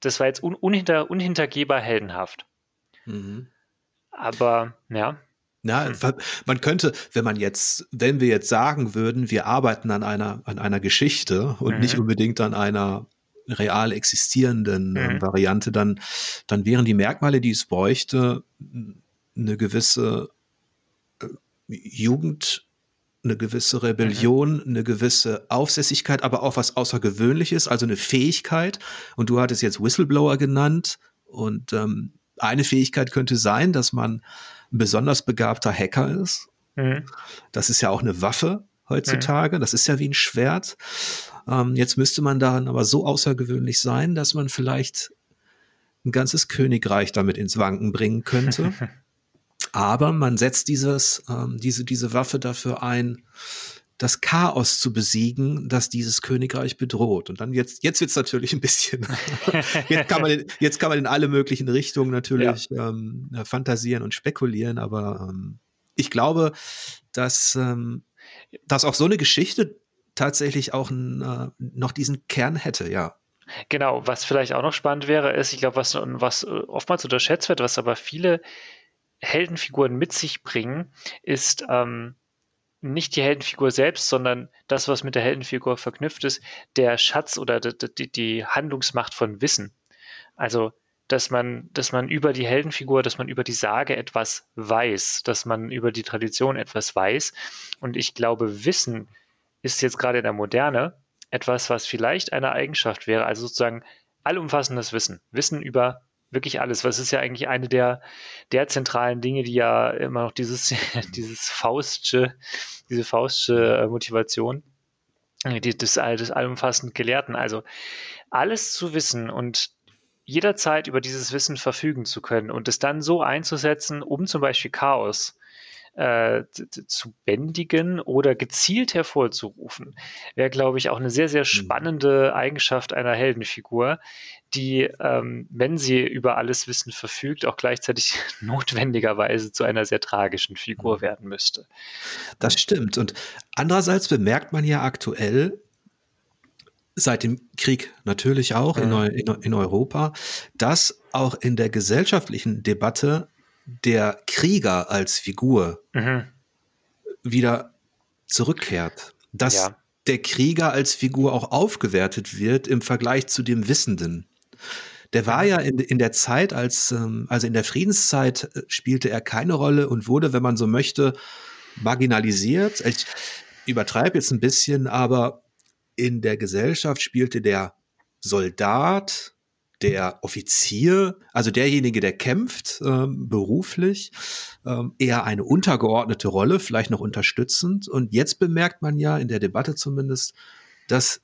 das war jetzt un, unhinter, unhintergehbar heldenhaft. Mhm. Aber ja. Ja, hm. man könnte, wenn man jetzt, wenn wir jetzt sagen würden, wir arbeiten an einer, an einer Geschichte und mhm. nicht unbedingt an einer real existierenden äh, mhm. Variante, dann, dann wären die Merkmale, die es bräuchte, eine gewisse äh, Jugend, eine gewisse Rebellion, mhm. eine gewisse Aufsässigkeit, aber auch was Außergewöhnliches, also eine Fähigkeit. Und du hattest jetzt Whistleblower genannt. Und ähm, eine Fähigkeit könnte sein, dass man besonders begabter Hacker ist. Mhm. Das ist ja auch eine Waffe heutzutage. Mhm. Das ist ja wie ein Schwert. Ähm, jetzt müsste man daran aber so außergewöhnlich sein, dass man vielleicht ein ganzes Königreich damit ins Wanken bringen könnte. [LAUGHS] aber man setzt dieses, ähm, diese, diese Waffe dafür ein, das Chaos zu besiegen, das dieses Königreich bedroht. Und dann jetzt, jetzt wird's natürlich ein bisschen, [LAUGHS] jetzt kann man, in, jetzt kann man in alle möglichen Richtungen natürlich ja. ähm, fantasieren und spekulieren, aber ähm, ich glaube, dass, ähm, dass auch so eine Geschichte tatsächlich auch ein, äh, noch diesen Kern hätte, ja. Genau, was vielleicht auch noch spannend wäre, ist, ich glaube, was, was oftmals unterschätzt wird, was aber viele Heldenfiguren mit sich bringen, ist ähm, nicht die Heldenfigur selbst, sondern das, was mit der Heldenfigur verknüpft ist, der Schatz oder die, die Handlungsmacht von Wissen. Also, dass man, dass man über die Heldenfigur, dass man über die Sage etwas weiß, dass man über die Tradition etwas weiß. Und ich glaube, Wissen ist jetzt gerade in der Moderne etwas, was vielleicht eine Eigenschaft wäre, also sozusagen allumfassendes Wissen. Wissen über wirklich alles. Was ist ja eigentlich eine der, der zentralen Dinge, die ja immer noch dieses, [LAUGHS] dieses Faustsche, diese Faustsche äh, Motivation, die, des, des allumfassend Gelehrten. Also alles zu wissen und jederzeit über dieses Wissen verfügen zu können und es dann so einzusetzen, um zum Beispiel Chaos äh, zu bändigen oder gezielt hervorzurufen, wäre, glaube ich, auch eine sehr, sehr mhm. spannende Eigenschaft einer Heldenfigur, die, ähm, wenn sie über alles Wissen verfügt, auch gleichzeitig [LAUGHS] notwendigerweise zu einer sehr tragischen Figur mhm. werden müsste. Das stimmt. Und andererseits bemerkt man ja aktuell, seit dem Krieg natürlich auch mhm. in, in, in, Europa, dass auch in der gesellschaftlichen Debatte der Krieger als Figur mhm. wieder zurückkehrt. Dass ja. der Krieger als Figur auch aufgewertet wird im Vergleich zu dem Wissenden. Der war ja in, in der Zeit, als, ähm, also in der Friedenszeit äh, spielte er keine Rolle und wurde, wenn man so möchte, marginalisiert. Ich übertreibe jetzt ein bisschen, aber in der Gesellschaft spielte der Soldat, der Offizier, also derjenige, der kämpft ähm, beruflich, ähm, eher eine untergeordnete Rolle, vielleicht noch unterstützend. Und jetzt bemerkt man ja in der Debatte zumindest, dass,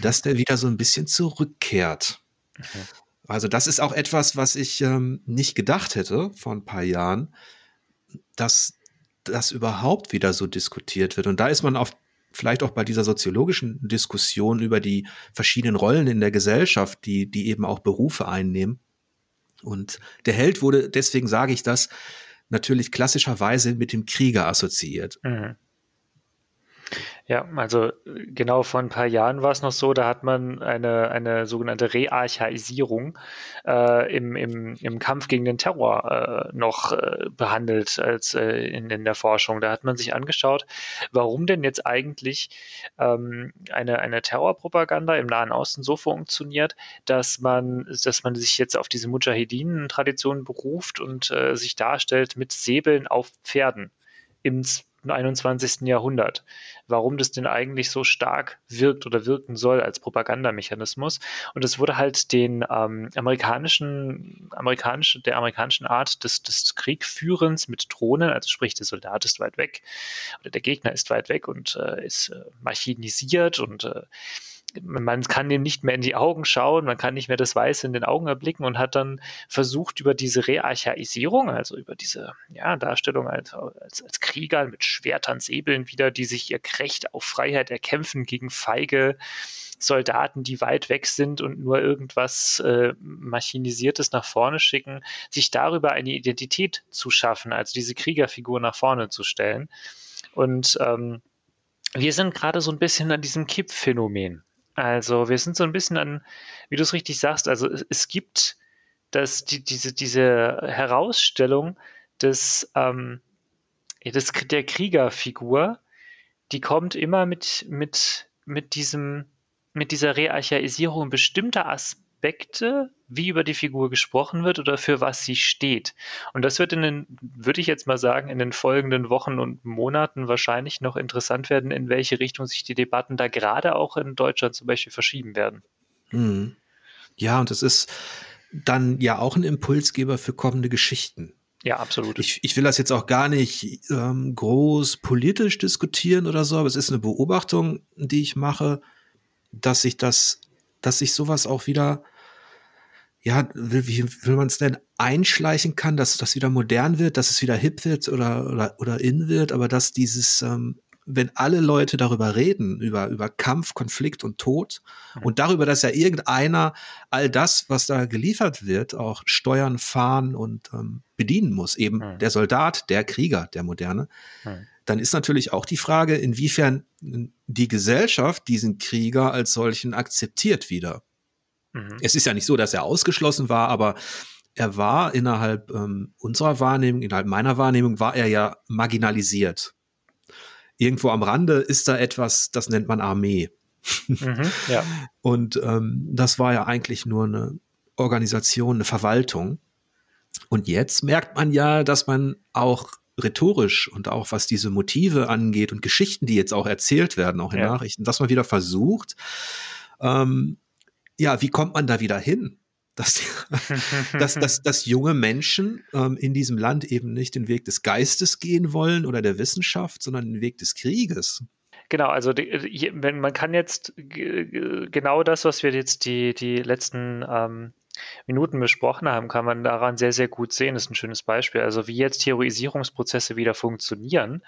dass der wieder so ein bisschen zurückkehrt. Okay. Also das ist auch etwas, was ich ähm, nicht gedacht hätte vor ein paar Jahren, dass das überhaupt wieder so diskutiert wird. Und da ist man auf vielleicht auch bei dieser soziologischen Diskussion über die verschiedenen Rollen in der Gesellschaft, die, die eben auch Berufe einnehmen. Und der Held wurde, deswegen sage ich das, natürlich klassischerweise mit dem Krieger assoziiert. Mhm. Ja, also genau vor ein paar Jahren war es noch so, da hat man eine, eine sogenannte Rearchaisierung äh, im, im, im Kampf gegen den Terror äh, noch äh, behandelt als äh, in, in der Forschung. Da hat man sich angeschaut, warum denn jetzt eigentlich ähm, eine, eine Terrorpropaganda im Nahen Osten so funktioniert, dass man, dass man sich jetzt auf diese Mujahedin-Tradition beruft und äh, sich darstellt mit Säbeln auf Pferden im 21. Jahrhundert. Warum das denn eigentlich so stark wirkt oder wirken soll als Propagandamechanismus. Und es wurde halt den ähm, amerikanischen, amerikanische, der amerikanischen Art des, des Kriegführens mit Drohnen, also sprich, der Soldat ist weit weg oder der Gegner ist weit weg und äh, ist äh, machinisiert und äh, man kann ihm nicht mehr in die Augen schauen, man kann nicht mehr das Weiße in den Augen erblicken und hat dann versucht, über diese Rearchaisierung, also über diese ja, Darstellung als, als, als Krieger mit Schwertern, Säbeln wieder, die sich ihr Recht auf Freiheit erkämpfen gegen feige Soldaten, die weit weg sind und nur irgendwas äh, Machinisiertes nach vorne schicken, sich darüber eine Identität zu schaffen, also diese Kriegerfigur nach vorne zu stellen. Und ähm, wir sind gerade so ein bisschen an diesem Kippphänomen. Also wir sind so ein bisschen an, wie du es richtig sagst, also es, es gibt das, die, diese, diese Herausstellung des, ähm, des, der Kriegerfigur, die kommt immer mit, mit, mit diesem, mit dieser Rearchaisierung bestimmter Aspekte Aspekte, wie über die Figur gesprochen wird oder für was sie steht. Und das wird in den, würde ich jetzt mal sagen, in den folgenden Wochen und Monaten wahrscheinlich noch interessant werden, in welche Richtung sich die Debatten da gerade auch in Deutschland zum Beispiel verschieben werden. Mhm. Ja, und es ist dann ja auch ein Impulsgeber für kommende Geschichten. Ja, absolut. Ich, ich will das jetzt auch gar nicht ähm, groß politisch diskutieren oder so, aber es ist eine Beobachtung, die ich mache, dass sich das, dass sich sowas auch wieder ja, wie, wie will man es denn einschleichen kann, dass das wieder modern wird, dass es wieder hip wird oder, oder, oder in wird, aber dass dieses, ähm, wenn alle Leute darüber reden, über, über Kampf, Konflikt und Tod mhm. und darüber, dass ja irgendeiner all das, was da geliefert wird, auch steuern, fahren und ähm, bedienen muss, eben mhm. der Soldat, der Krieger, der Moderne, mhm. dann ist natürlich auch die Frage, inwiefern die Gesellschaft diesen Krieger als solchen akzeptiert wieder. Mhm. Es ist ja nicht so, dass er ausgeschlossen war, aber er war innerhalb ähm, unserer Wahrnehmung, innerhalb meiner Wahrnehmung, war er ja marginalisiert. Irgendwo am Rande ist da etwas, das nennt man Armee. Mhm, [LAUGHS] ja. Und ähm, das war ja eigentlich nur eine Organisation, eine Verwaltung. Und jetzt merkt man ja, dass man auch rhetorisch und auch was diese Motive angeht und Geschichten, die jetzt auch erzählt werden, auch in ja. Nachrichten, dass man wieder versucht, ähm, ja, wie kommt man da wieder hin? Dass, [LAUGHS] dass, dass, dass junge Menschen ähm, in diesem Land eben nicht den Weg des Geistes gehen wollen oder der Wissenschaft, sondern den Weg des Krieges. Genau, also die, wenn man kann jetzt genau das, was wir jetzt die, die letzten ähm, Minuten besprochen haben, kann man daran sehr, sehr gut sehen. Das ist ein schönes Beispiel. Also wie jetzt Theorisierungsprozesse wieder funktionieren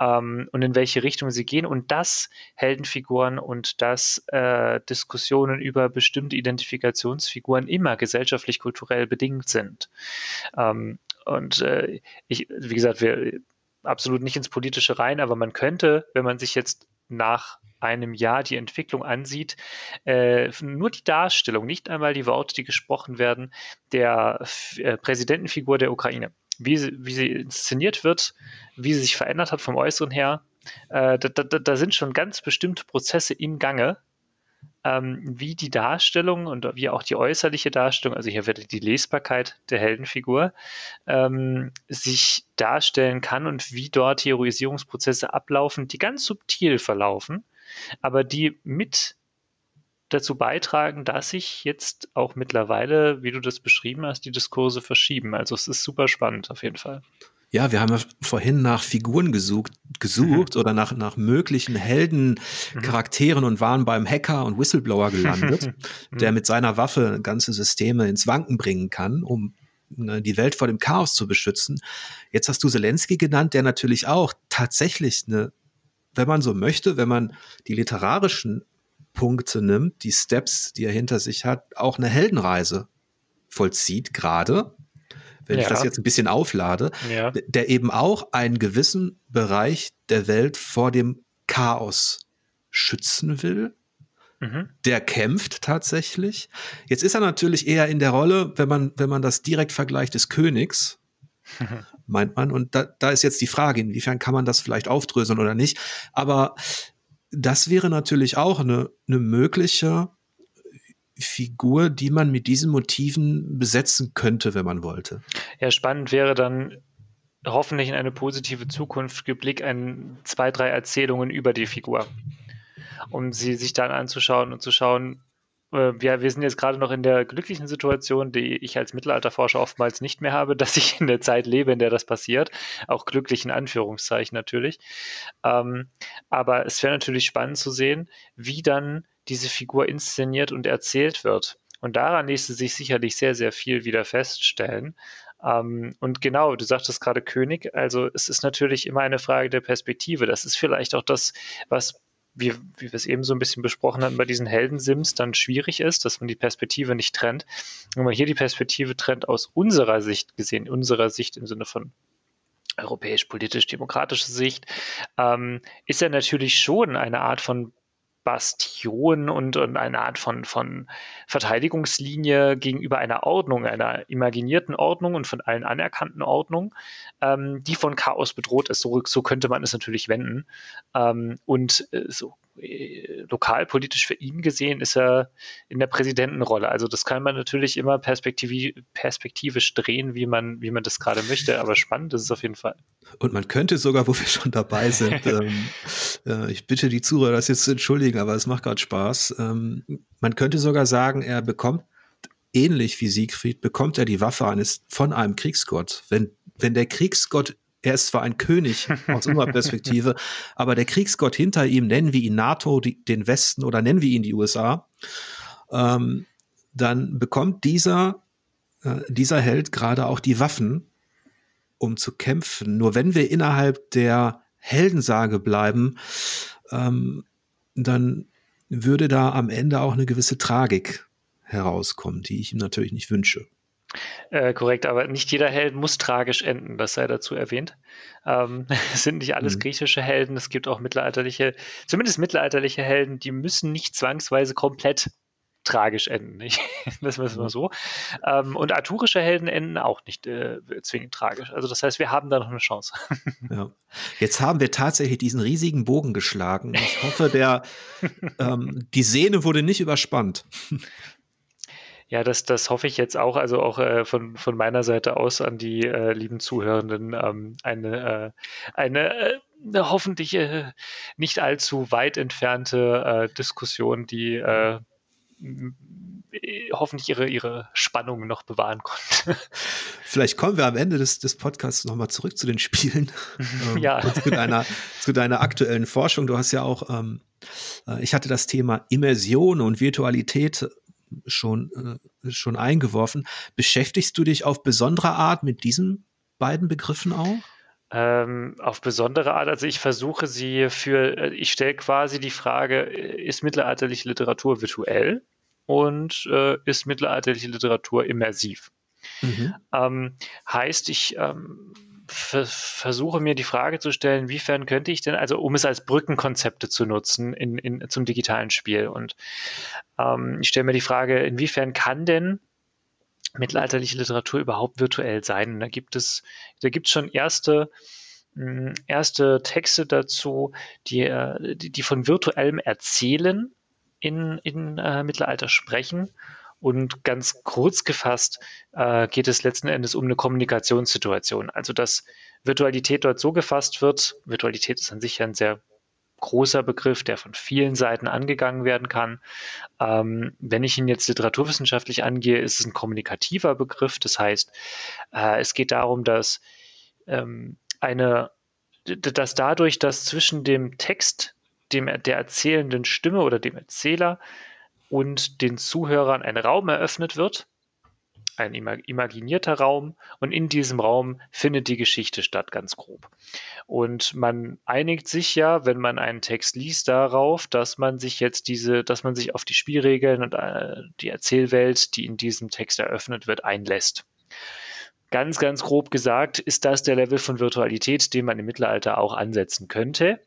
ähm, und in welche Richtung sie gehen und dass Heldenfiguren und dass äh, Diskussionen über bestimmte Identifikationsfiguren immer gesellschaftlich-kulturell bedingt sind. Ähm, und äh, ich, wie gesagt, wir absolut nicht ins Politische rein, aber man könnte, wenn man sich jetzt nach einem Jahr die Entwicklung ansieht, äh, nur die Darstellung, nicht einmal die Worte, die gesprochen werden, der äh, Präsidentenfigur der Ukraine, wie sie, wie sie inszeniert wird, wie sie sich verändert hat vom Äußeren her, Äh, da, da, da sind schon ganz bestimmte Prozesse im Gange, ähm, wie die Darstellung und wie auch die äußerliche Darstellung, also hier wird die Lesbarkeit der Heldenfigur, ähm, sich darstellen kann und wie dort Heroisierungsprozesse ablaufen, die ganz subtil verlaufen, aber die mit dazu beitragen, dass sich jetzt auch mittlerweile, wie du das beschrieben hast, die Diskurse verschieben. Also es ist super spannend auf jeden Fall. Ja, wir haben ja vorhin nach Figuren gesucht, gesucht mhm. oder nach, nach möglichen Heldencharakteren mhm. und waren beim Hacker und Whistleblower gelandet, [LAUGHS] mhm. der mit seiner Waffe ganze Systeme ins Wanken bringen kann, um ne, die Welt vor dem Chaos zu beschützen. Jetzt hast du Zelensky genannt, der natürlich auch tatsächlich eine, wenn man so möchte, wenn man die literarischen Punkte nimmt, die Steps, die er hinter sich hat, auch eine Heldenreise vollzieht gerade wenn ja. ich das jetzt ein bisschen auflade, ja. der eben auch einen gewissen Bereich der Welt vor dem Chaos schützen will. Mhm. Der kämpft tatsächlich. Jetzt ist er natürlich eher in der Rolle, wenn man, wenn man das direkt vergleicht, des Königs, [LAUGHS] meint man. Und da, da ist jetzt die Frage, inwiefern kann man das vielleicht aufdröseln oder nicht. Aber das wäre natürlich auch eine, eine mögliche Figur, die man mit diesen Motiven besetzen könnte, wenn man wollte. Ja, spannend wäre dann hoffentlich in eine positive Zukunft geblickt ein, zwei, drei Erzählungen über die Figur, um sie sich dann anzuschauen und zu schauen, ja, wir sind jetzt gerade noch in der glücklichen Situation, die ich als Mittelalterforscher oftmals nicht mehr habe, [LAUGHS] dass ich in der Zeit lebe, in der das passiert. Auch glücklich in Anführungszeichen natürlich. Ähm, aber es wäre natürlich spannend zu sehen, wie dann diese Figur inszeniert und erzählt wird. Und daran ließe sich sicherlich sehr, sehr viel wieder feststellen. Ähm, und genau, du sagtest gerade König, also es ist natürlich immer eine Frage der Perspektive. Das ist vielleicht auch das, was wie, wie wir es eben so ein bisschen besprochen hatten, bei diesen Heldensims dann schwierig ist, dass man die Perspektive nicht trennt. Wenn man hier die Perspektive trennt aus unserer Sicht gesehen, unserer Sicht im Sinne von europäisch-politisch-demokratischer Sicht, ähm, ist er natürlich schon eine Art von Bastion und, und eine Art von, von Verteidigungslinie gegenüber einer Ordnung, einer imaginierten Ordnung und von allen anerkannten Ordnungen, ähm, die von Chaos bedroht ist. So, so könnte man es natürlich wenden. Ähm, und äh, so lokalpolitisch für ihn gesehen ist er in der Präsidentenrolle. Also das kann man natürlich immer perspektivisch drehen, wie man, wie man das gerade möchte, aber spannend ist es auf jeden Fall. Und man könnte sogar, wo wir schon dabei sind, [LAUGHS] ähm, äh, ich bitte die Zuhörer, das jetzt zu entschuldigen, aber es macht gerade Spaß. Ähm, man könnte sogar sagen, er bekommt ähnlich wie Siegfried, bekommt er die Waffe eines von einem Kriegsgott. Wenn, wenn der Kriegsgott er ist zwar ein König aus unserer Perspektive, [LAUGHS] aber der Kriegsgott hinter ihm, nennen wir ihn NATO, die, den Westen oder nennen wir ihn die USA, ähm, dann bekommt dieser, äh, dieser Held gerade auch die Waffen, um zu kämpfen. Nur wenn wir innerhalb der Heldensage bleiben, ähm, dann würde da am Ende auch eine gewisse Tragik herauskommen, die ich ihm natürlich nicht wünsche. Äh, korrekt, aber nicht jeder Held muss tragisch enden, das sei dazu erwähnt. Ähm, [LAUGHS] es sind nicht alles mhm. griechische Helden, es gibt auch mittelalterliche, zumindest mittelalterliche Helden, die müssen nicht zwangsweise komplett tragisch enden. Nicht? [LAUGHS] Das müssen wir mhm. so. Ähm, und arturische Helden enden auch nicht äh, zwingend tragisch. Also das heißt, wir haben da noch eine Chance. [LAUGHS] Ja. Jetzt haben wir tatsächlich diesen riesigen Bogen geschlagen. Ich hoffe, der, ähm, die Sehne wurde nicht überspannt. Ja, das, das hoffe ich jetzt auch, also auch äh, von, von meiner Seite aus an die äh, lieben Zuhörenden ähm, eine, äh, eine äh, hoffentlich äh, nicht allzu weit entfernte äh, Diskussion, die hoffentlich ihre, ihre Spannung noch bewahren konnte. [LAUGHS] Vielleicht kommen wir am Ende des, des Podcasts nochmal zurück zu den Spielen. [LAUGHS] ähm, ja. zu, deiner, zu deiner aktuellen Forschung. Du hast ja auch, ähm, ich hatte das Thema Immersion und Virtualität schon, äh, schon eingeworfen. Beschäftigst du dich auf besondere Art mit diesen beiden Begriffen auch? Ähm, auf besondere Art, also ich versuche sie für, äh, ich stelle quasi die Frage, äh, ist mittelalterliche Literatur virtuell und äh, ist mittelalterliche Literatur immersiv? Mhm. Ähm, heißt, ich ähm, versuche mir die Frage zu stellen, wiefern könnte ich denn, also um es als Brückenkonzepte zu nutzen in, in, zum digitalen Spiel. Und ähm, ich stelle mir die Frage, inwiefern kann denn mittelalterliche Literatur überhaupt virtuell sein? Und da gibt es, da gibt es schon erste hm, erste Texte dazu, die, äh, die, die von virtuellem Erzählen in, in äh, Mittelalter sprechen. Und ganz kurz gefasst äh, geht es letzten Endes um eine Kommunikationssituation. Also dass Virtualität dort so gefasst wird. Virtualität ist an sich ein sehr großer Begriff, der von vielen Seiten angegangen werden kann. Ähm, wenn ich ihn jetzt literaturwissenschaftlich angehe, ist es ein kommunikativer Begriff. Das heißt, äh, es geht darum, dass ähm, eine, dass dadurch, dass zwischen dem Text, dem der erzählenden Stimme oder dem Erzähler und den Zuhörern ein Raum eröffnet wird, ein imaginierter Raum und in diesem Raum findet die Geschichte statt, ganz grob. Und man einigt sich ja, wenn man einen Text liest, darauf, dass man sich jetzt diese, dass man sich auf die Spielregeln und äh, die Erzählwelt, die in diesem Text eröffnet wird, einlässt. Ganz, ganz grob gesagt ist das der Level von Virtualität, den man im Mittelalter auch ansetzen könnte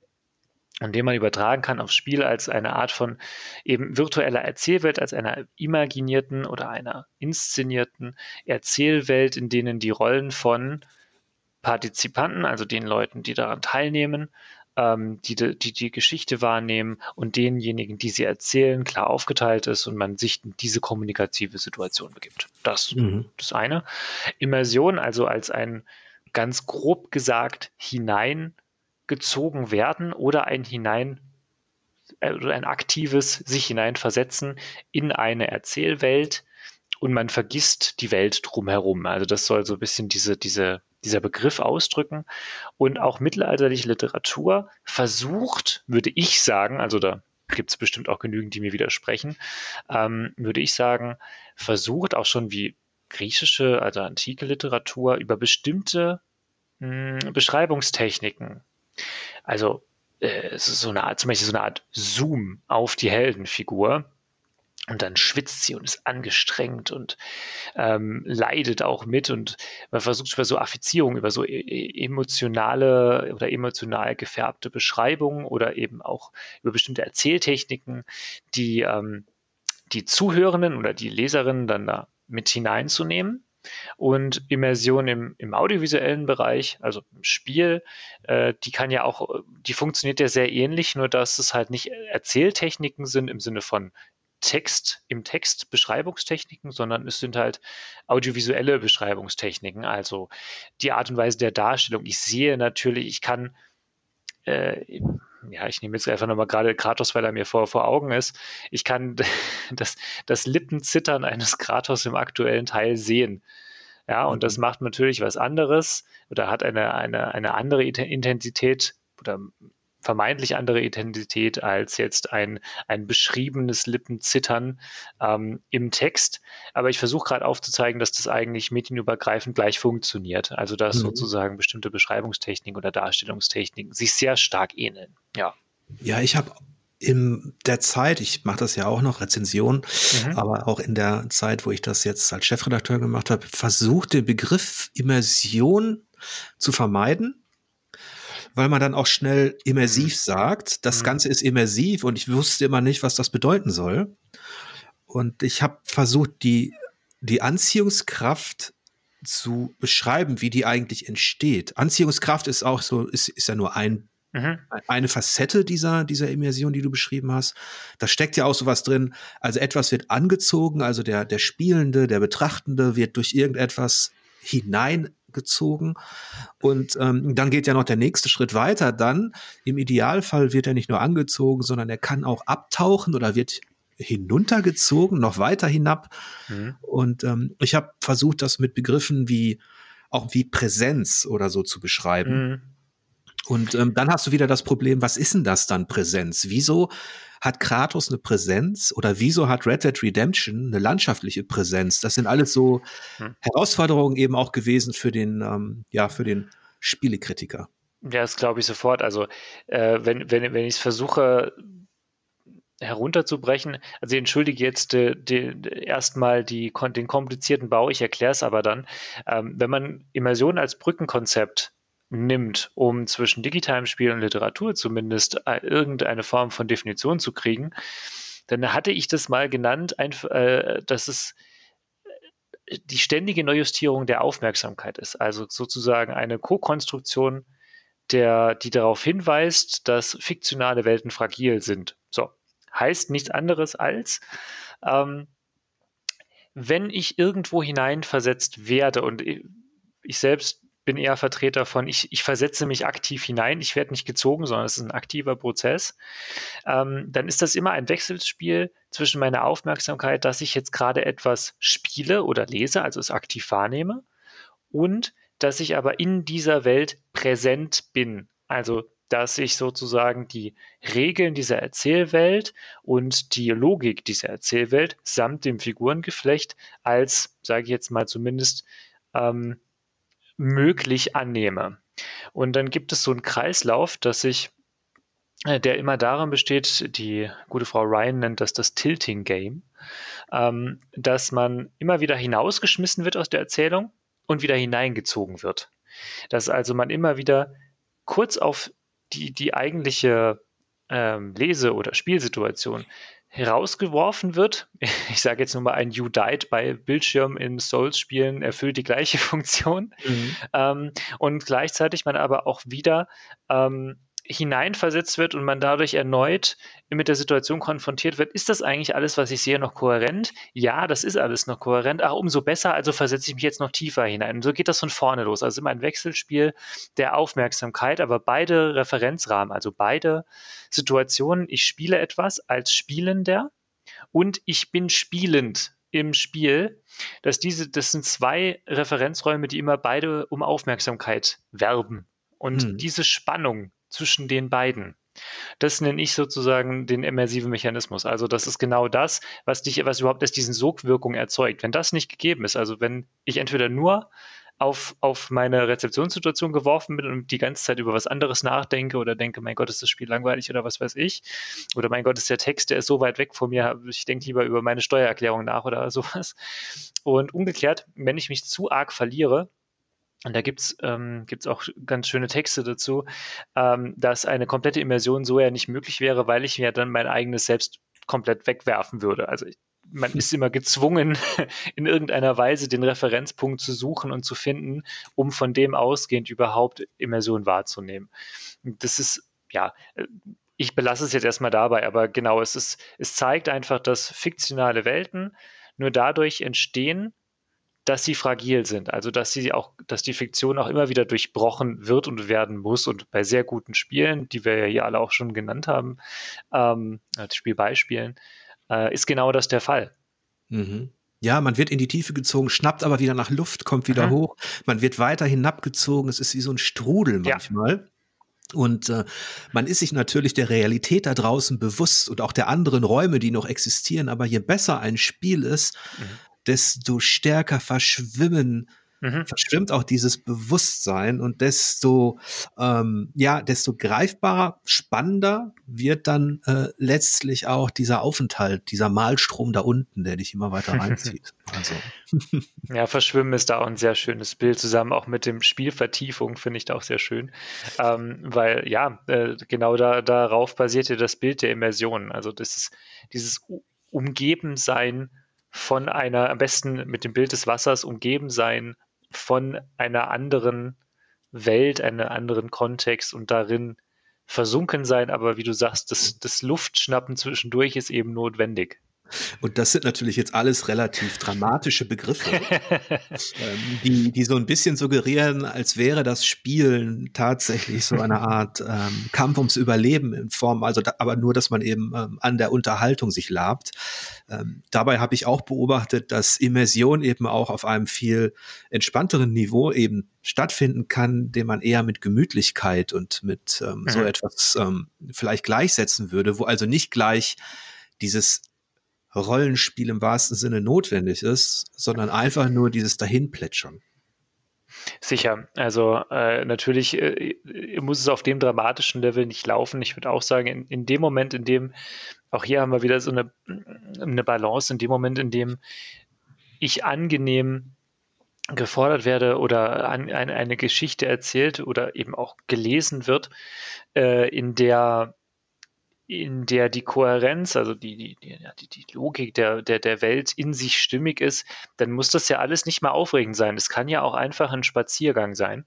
und den man übertragen kann aufs Spiel als eine Art von eben virtueller Erzählwelt, als einer imaginierten oder einer inszenierten Erzählwelt, in denen die Rollen von Partizipanten, also den Leuten, die daran teilnehmen, ähm, die, die die Geschichte wahrnehmen und denjenigen, die sie erzählen, klar aufgeteilt ist und man sich in diese kommunikative Situation begibt. Das mhm. das eine. Immersion, also als ein ganz grob gesagt hinein gezogen werden oder ein hinein äh, oder ein aktives sich hineinversetzen in eine Erzählwelt und man vergisst die Welt drumherum. Also das soll so ein bisschen diese, diese, dieser Begriff ausdrücken. Und auch mittelalterliche Literatur versucht, würde ich sagen, also da gibt es bestimmt auch genügend, die mir widersprechen, ähm, würde ich sagen, versucht auch schon wie griechische, also antike Literatur über bestimmte mh, hm, Beschreibungstechniken also äh, so eine Art, zum Beispiel so eine Art Zoom auf die Heldenfigur. Und dann schwitzt sie und ist angestrengt und ähm, leidet auch mit. Und man versucht über so Affizierung, über so e, e emotionale oder emotional gefärbte Beschreibungen oder eben auch über bestimmte Erzähltechniken, die ähm, die Zuhörenden oder die Leserinnen dann da mit hineinzunehmen und Immersion im, im audiovisuellen Bereich, also im Spiel, äh, die kann ja auch, die funktioniert ja sehr ähnlich, nur dass es halt nicht Erzähltechniken sind im Sinne von Text, im Text Beschreibungstechniken, sondern es sind halt audiovisuelle Beschreibungstechniken, also die Art und Weise der Darstellung. Ich sehe natürlich, ich kann äh, ja, ich nehme jetzt einfach nochmal gerade Kratos, weil er mir vor, vor Augen ist. Ich kann [LAUGHS] das, das Lippenzittern eines Kratos im aktuellen Teil sehen. Ja, und das mhm. macht natürlich was anderes oder hat eine, eine, eine andere Intensität oder vermeintlich andere Intensität als jetzt ein, ein beschriebenes Lippenzittern ähm, im Text. Aber ich versuche gerade aufzuzeigen, dass das eigentlich medienübergreifend gleich funktioniert. Also dass mhm. sozusagen bestimmte Beschreibungstechniken oder Darstellungstechniken sich sehr stark ähneln. Ja. Ja, ich habe in der Zeit, ich mache das ja auch noch, Rezension, mhm. aber auch in der Zeit, wo ich das jetzt als Chefredakteur gemacht habe, versucht den Begriff Immersion zu vermeiden weil man dann auch schnell immersiv mhm. sagt. Das mhm. Ganze ist immersiv und ich wusste immer nicht, was das bedeuten soll. Und ich habe versucht, die, die Anziehungskraft zu beschreiben, wie die eigentlich entsteht. Anziehungskraft ist auch so, ist, ist ja nur ein, mhm. eine Facette dieser, dieser Immersion, die du beschrieben hast. Da steckt ja auch sowas drin. Also etwas wird angezogen, also der, der Spielende, der Betrachtende wird durch irgendetwas hinein gezogen. Und ähm, dann geht ja noch der nächste Schritt weiter. Dann im Idealfall wird er nicht nur angezogen, sondern er kann auch abtauchen oder wird hinuntergezogen, noch weiter hinab. Mhm. Und ähm, ich habe versucht, das mit Begriffen wie auch wie Präsenz oder so zu beschreiben. Mhm. Und ähm, dann hast du wieder das Problem, was ist denn das dann Präsenz? Wieso hat Kratos eine Präsenz oder wieso hat Red Dead Redemption eine landschaftliche Präsenz? Das sind alles so hm. Herausforderungen eben auch gewesen für den, ähm, ja, für den Spielekritiker. Ja, das glaube ich sofort. Also äh, wenn, wenn, wenn ich es versuche herunterzubrechen, also ich entschuldige jetzt äh, erstmal die, den komplizierten Bau, ich erkläre es aber dann. Ähm, wenn man Immersion als Brückenkonzept nimmt, um zwischen digitalem Spiel und Literatur zumindest äh, irgendeine Form von Definition zu kriegen, dann hatte ich das mal genannt, äh, dass es äh, die ständige Neujustierung der Aufmerksamkeit ist. Also sozusagen eine Co-Konstruktion die darauf hinweist, dass fiktionale Welten fragil sind. So, heißt nichts anderes als, ähm, wenn ich irgendwo hineinversetzt werde und ich selbst bin eher Vertreter von, ich, ich versetze mich aktiv hinein, ich werde nicht gezogen, sondern es ist ein aktiver Prozess, ähm, dann ist das immer ein Wechselspiel zwischen meiner Aufmerksamkeit, dass ich jetzt gerade etwas spiele oder lese, also es aktiv wahrnehme, und dass ich aber in dieser Welt präsent bin. Also dass ich sozusagen die Regeln dieser Erzählwelt und die Logik dieser Erzählwelt samt dem Figurengeflecht als, sage ich jetzt mal zumindest, ähm, möglich annehme. Und dann gibt es so einen Kreislauf, dass ich äh, der immer darin besteht, die gute Frau Ryan nennt das das Tilting Game, ähm, dass man immer wieder hinausgeschmissen wird aus der Erzählung und wieder hineingezogen wird. Dass also man immer wieder kurz auf die, die eigentliche ähm, Lese- oder Spielsituation herausgeworfen wird. [LAUGHS] Ich sage jetzt nur mal ein You Died bei Bildschirm in Souls-Spielen erfüllt die gleiche [LAUGHS] Funktion. Mhm. Ähm, und gleichzeitig man aber auch wieder ähm, hineinversetzt wird und man dadurch erneut mit der Situation konfrontiert wird, ist das eigentlich alles, was ich sehe, noch kohärent? Ja, das ist alles noch kohärent. Ach, umso besser, also versetze ich mich jetzt noch tiefer hinein. Und so geht das von vorne los. Also immer ein Wechselspiel der Aufmerksamkeit, aber beide Referenzrahmen, also beide Situationen. Ich spiele etwas als Spielender und ich bin spielend im Spiel, dass diese, das sind zwei Referenzräume, die immer beide um Aufmerksamkeit werben. Und hm. diese Spannung, zwischen den beiden. Das nenne ich sozusagen den immersiven Mechanismus. Also das ist genau das, was dich, was überhaupt erst diesen Sogwirkung erzeugt. Wenn das nicht gegeben ist, also wenn ich entweder nur auf, auf meine Rezeptionssituation geworfen bin und die ganze Zeit über was anderes nachdenke oder denke, mein Gott, ist das Spiel langweilig oder was weiß ich. Oder mein Gott, ist der Text, der ist so weit weg von mir, ich denke lieber über meine Steuererklärung nach oder sowas. Und umgekehrt, wenn ich mich zu arg verliere, und da gibt es ähm, gibt's auch ganz schöne Texte dazu, ähm, dass eine komplette Immersion so ja nicht möglich wäre, weil ich mir dann mein eigenes Selbst komplett wegwerfen würde. Also ich, man [LAUGHS] ist immer gezwungen, [LAUGHS] in irgendeiner Weise den Referenzpunkt zu suchen und zu finden, um von dem ausgehend überhaupt Immersion wahrzunehmen. Das ist, ja, äh, ich belasse es jetzt erstmal dabei, aber genau, es ist, es zeigt einfach, dass fiktionale Welten nur dadurch entstehen, dass sie fragil sind, also dass sie auch, dass die Fiktion auch immer wieder durchbrochen wird und werden muss. Und bei sehr guten Spielen, die wir ja hier alle auch schon genannt haben, ähm, als Spielbeispielen, äh, ist genau das der Fall. Mhm. Ja, man wird in die Tiefe gezogen, schnappt aber wieder nach Luft, kommt wieder mhm. hoch. Man wird weiter hinabgezogen. Es ist wie so ein Strudel manchmal. Ja. Und äh, man ist sich natürlich der Realität da draußen bewusst und auch der anderen Räume, die noch existieren. Aber je besser ein Spiel ist, mhm desto stärker verschwimmen mhm. verschwimmt auch dieses Bewusstsein und desto ähm, ja desto greifbarer, spannender wird dann äh, letztlich auch dieser Aufenthalt, dieser Malstrom da unten, der dich immer weiter [LAUGHS] reinzieht. Also. [LAUGHS] ja, Verschwimmen ist da auch ein sehr schönes Bild zusammen, auch mit dem Spielvertiefung finde ich da auch sehr schön, ähm, weil ja äh, genau da darauf basiert ja das Bild der Immersion. Also das ist dieses Umgebensein von einer, am besten mit dem Bild des Wassers umgeben sein, von einer anderen Welt, einem anderen Kontext und darin versunken sein, aber wie du sagst, das, das Luftschnappen zwischendurch ist eben notwendig. Und das sind natürlich jetzt alles relativ dramatische Begriffe, ähm, die, die so ein bisschen suggerieren, als wäre das Spielen tatsächlich so eine Art ähm, Kampf ums Überleben in Form, also da, aber nur, dass man eben ähm, an der Unterhaltung sich labt. Ähm, dabei habe ich auch beobachtet, dass Immersion eben auch auf einem viel entspannteren Niveau eben stattfinden kann, den man eher mit Gemütlichkeit und mit ähm, mhm. so etwas ähm, vielleicht gleichsetzen würde, wo also nicht gleich dieses Rollenspiel im wahrsten Sinne notwendig ist, sondern einfach nur dieses Dahinplätschern. Sicher, also äh, natürlich äh, muss es auf dem dramatischen Level nicht laufen. Ich würde auch sagen, in, in, dem Moment, in dem, auch hier haben wir wieder so eine, eine Balance, in dem Moment, in dem ich angenehm gefordert werde oder an, eine, eine Geschichte erzählt oder eben auch gelesen wird, äh, in der in der die Kohärenz, also die, die, die, die Logik der, der, der Welt in sich stimmig ist, dann muss das ja alles nicht mal aufregend sein. Es kann ja auch einfach ein Spaziergang sein.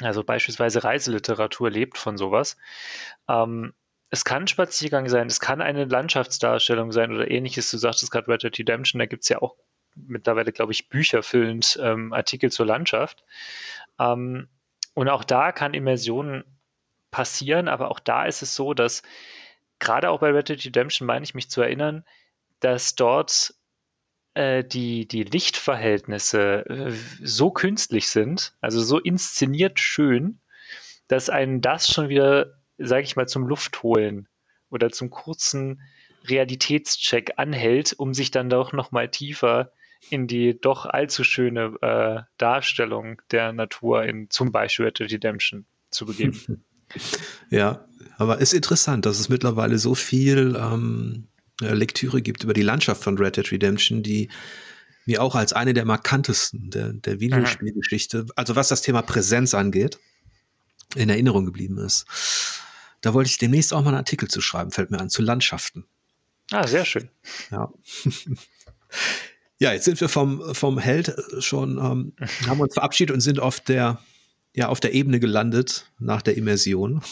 Also beispielsweise Reiseliteratur lebt von sowas. Ähm, es kann ein Spaziergang sein, es kann eine Landschaftsdarstellung sein oder ähnliches. Du sagtest gerade Red Dead Redemption, da gibt es ja auch mittlerweile, glaube ich, bücherfüllend ähm, Artikel zur Landschaft. Ähm, und auch da kann Immersion passieren, aber auch da ist es so, dass gerade auch bei Red Dead Redemption meine ich mich zu erinnern, dass dort äh, die, die Lichtverhältnisse äh, so künstlich sind, also so inszeniert schön, dass einen das schon wieder, sage ich mal, zum Luftholen oder zum kurzen Realitätscheck anhält, um sich dann doch noch mal tiefer in die doch allzu schöne äh, Darstellung der Natur in zum Beispiel Red Dead Redemption zu begeben. [LAUGHS] Ja, aber ist interessant, dass es mittlerweile so viel ähm, äh, Lektüre gibt über die Landschaft von Red Dead Redemption, die mir auch als eine der markantesten der, der Videospielgeschichte, also was das Thema Präsenz angeht, in Erinnerung geblieben ist. Da wollte ich demnächst auch mal einen Artikel zu schreiben, fällt mir an, zu Landschaften. Ah, sehr schön. Ja. [LAUGHS] Ja, jetzt sind wir vom, vom Held schon, ähm, [LAUGHS] haben uns verabschiedet und sind auf der, ja, auf der Ebene gelandet nach der Immersion.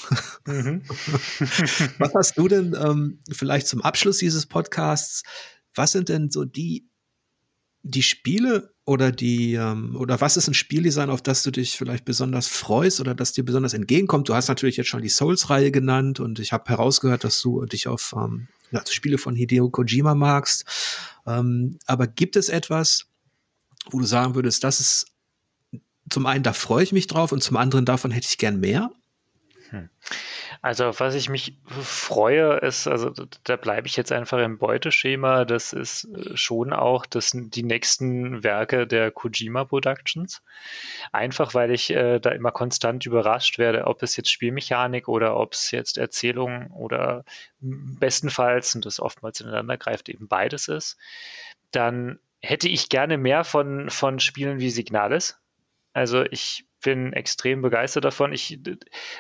Mhm. [LAUGHS] was hast du denn ähm, vielleicht zum Abschluss dieses Podcasts? Was sind denn so die, die Spiele oder die, ähm, oder was ist ein Spieldesign, auf das du dich vielleicht besonders freust oder das dir besonders entgegenkommt? Du hast natürlich jetzt schon die Souls-Reihe genannt und ich habe herausgehört, dass du dich auf ähm, ja, Spiele von Hideo Kojima magst. Ähm, aber gibt es etwas, wo du sagen würdest, das ist zum einen, da freue ich mich drauf und zum anderen, davon hätte ich gern mehr? Hm. Also was ich mich freue, ist, also da bleibe ich jetzt einfach im Beuteschema, das ist äh, schon auch das, die nächsten Werke der Kojima Productions. Einfach weil ich äh, da immer konstant überrascht werde, ob es jetzt Spielmechanik oder ob es jetzt Erzählung oder bestenfalls, und das oftmals ineinander greift, eben beides ist. Dann hätte ich gerne mehr von, von Spielen wie Signalis. Also ich bin extrem begeistert davon. Ich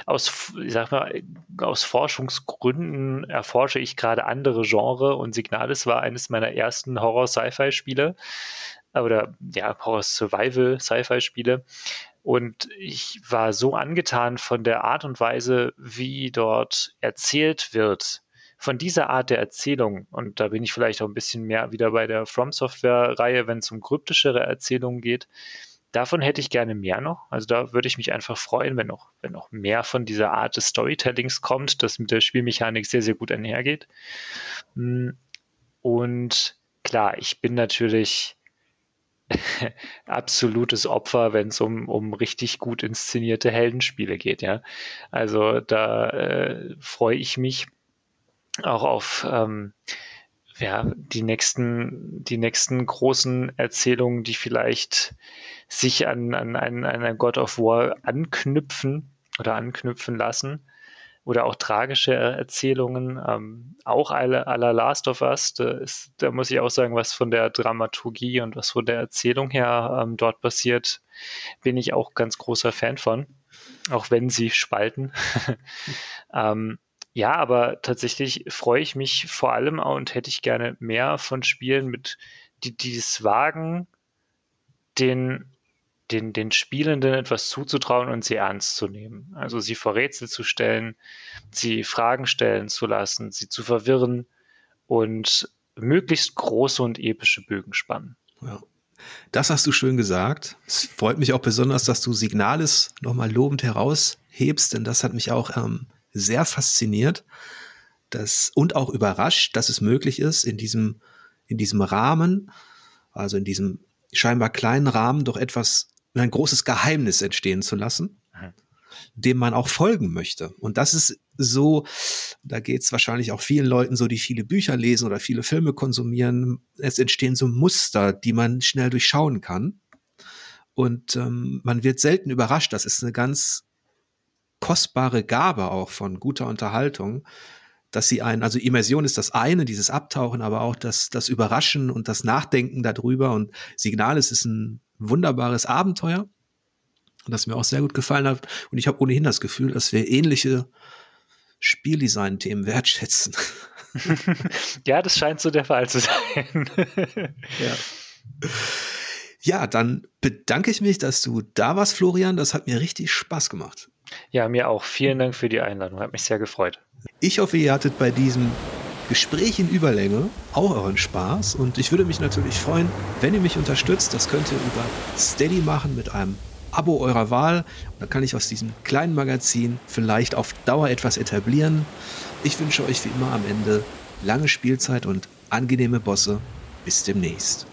aus, ich sag mal, aus Forschungsgründen erforsche ich gerade andere Genre und Signalis war eines meiner ersten Horror-Sci-Fi-Spiele oder ja, Horror-Survival-Sci-Fi-Spiele. Und ich war so angetan von der Art und Weise, wie dort erzählt wird, von dieser Art der Erzählung, und da bin ich vielleicht auch ein bisschen mehr wieder bei der From Software-Reihe, wenn es um kryptischere Erzählungen geht, Davon hätte ich gerne mehr noch. Also da würde ich mich einfach freuen, wenn noch, wenn noch mehr von dieser Art des Storytellings kommt, das mit der Spielmechanik sehr, sehr gut einhergeht. Hm, und klar, ich bin natürlich [LAUGHS] absolutes Opfer, wenn es um, um richtig gut inszenierte Heldenspiele geht, ja. Also da äh, freue ich mich auch auf ähm, ja, die nächsten, die nächsten großen Erzählungen, die vielleicht sich an, an, an einer God of War anknüpfen oder anknüpfen lassen. Oder auch tragische Erzählungen, ähm, auch alle aller Last of Us, da, ist, da muss ich auch sagen, was von der Dramaturgie und was von der Erzählung her ähm, dort passiert, bin ich auch ganz großer Fan von, auch wenn sie spalten. [LAUGHS] ähm, ja, aber tatsächlich freue ich mich vor allem und hätte ich gerne mehr von Spielen mit, die, die es wagen, den, den, den Spielenden etwas zuzutrauen und sie ernst zu nehmen. Also sie vor Rätsel zu stellen, sie Fragen stellen zu lassen, sie zu verwirren und möglichst große und epische Bögen spannen. Ja. Das hast du schön gesagt. Es freut mich auch besonders, dass du Signales nochmal lobend heraushebst, denn das hat mich auch ähm, sehr fasziniert dass, und auch überrascht, dass es möglich ist, in diesem, in diesem Rahmen, also in diesem scheinbar kleinen Rahmen, doch etwas, ein großes Geheimnis entstehen zu lassen, mhm. dem man auch folgen möchte. Und das ist so, da geht es wahrscheinlich auch vielen Leuten so, die viele Bücher lesen oder viele Filme konsumieren. Es entstehen so Muster, die man schnell durchschauen kann. Und ähm, man wird selten überrascht. Das ist eine ganz kostbare Gabe auch von guter Unterhaltung, dass sie einen, also Immersion ist das eine, dieses Abtauchen, aber auch das, das Überraschen und das Nachdenken darüber und Signalis ist ein wunderbares Abenteuer, das mir auch sehr gut gefallen hat und ich habe ohnehin das Gefühl, dass wir ähnliche Spieldesign-Themen wertschätzen. [LAUGHS] ja, das scheint so der Fall zu sein. [LAUGHS] ja. Ja, dann bedanke ich mich, dass du da warst, Florian. Das hat mir richtig Spaß gemacht. Ja, mir auch. Vielen Dank für die Einladung. Hat mich sehr gefreut. Ich hoffe, ihr hattet bei diesem Gespräch in Überlänge auch euren Spaß und ich würde mich natürlich freuen, wenn ihr mich unterstützt. Das könnt ihr über Steady machen mit einem Abo eurer Wahl. dann kann ich aus diesem kleinen Magazin vielleicht auf Dauer etwas etablieren. Ich wünsche euch wie immer am Ende lange Spielzeit und angenehme Bosse. Bis demnächst.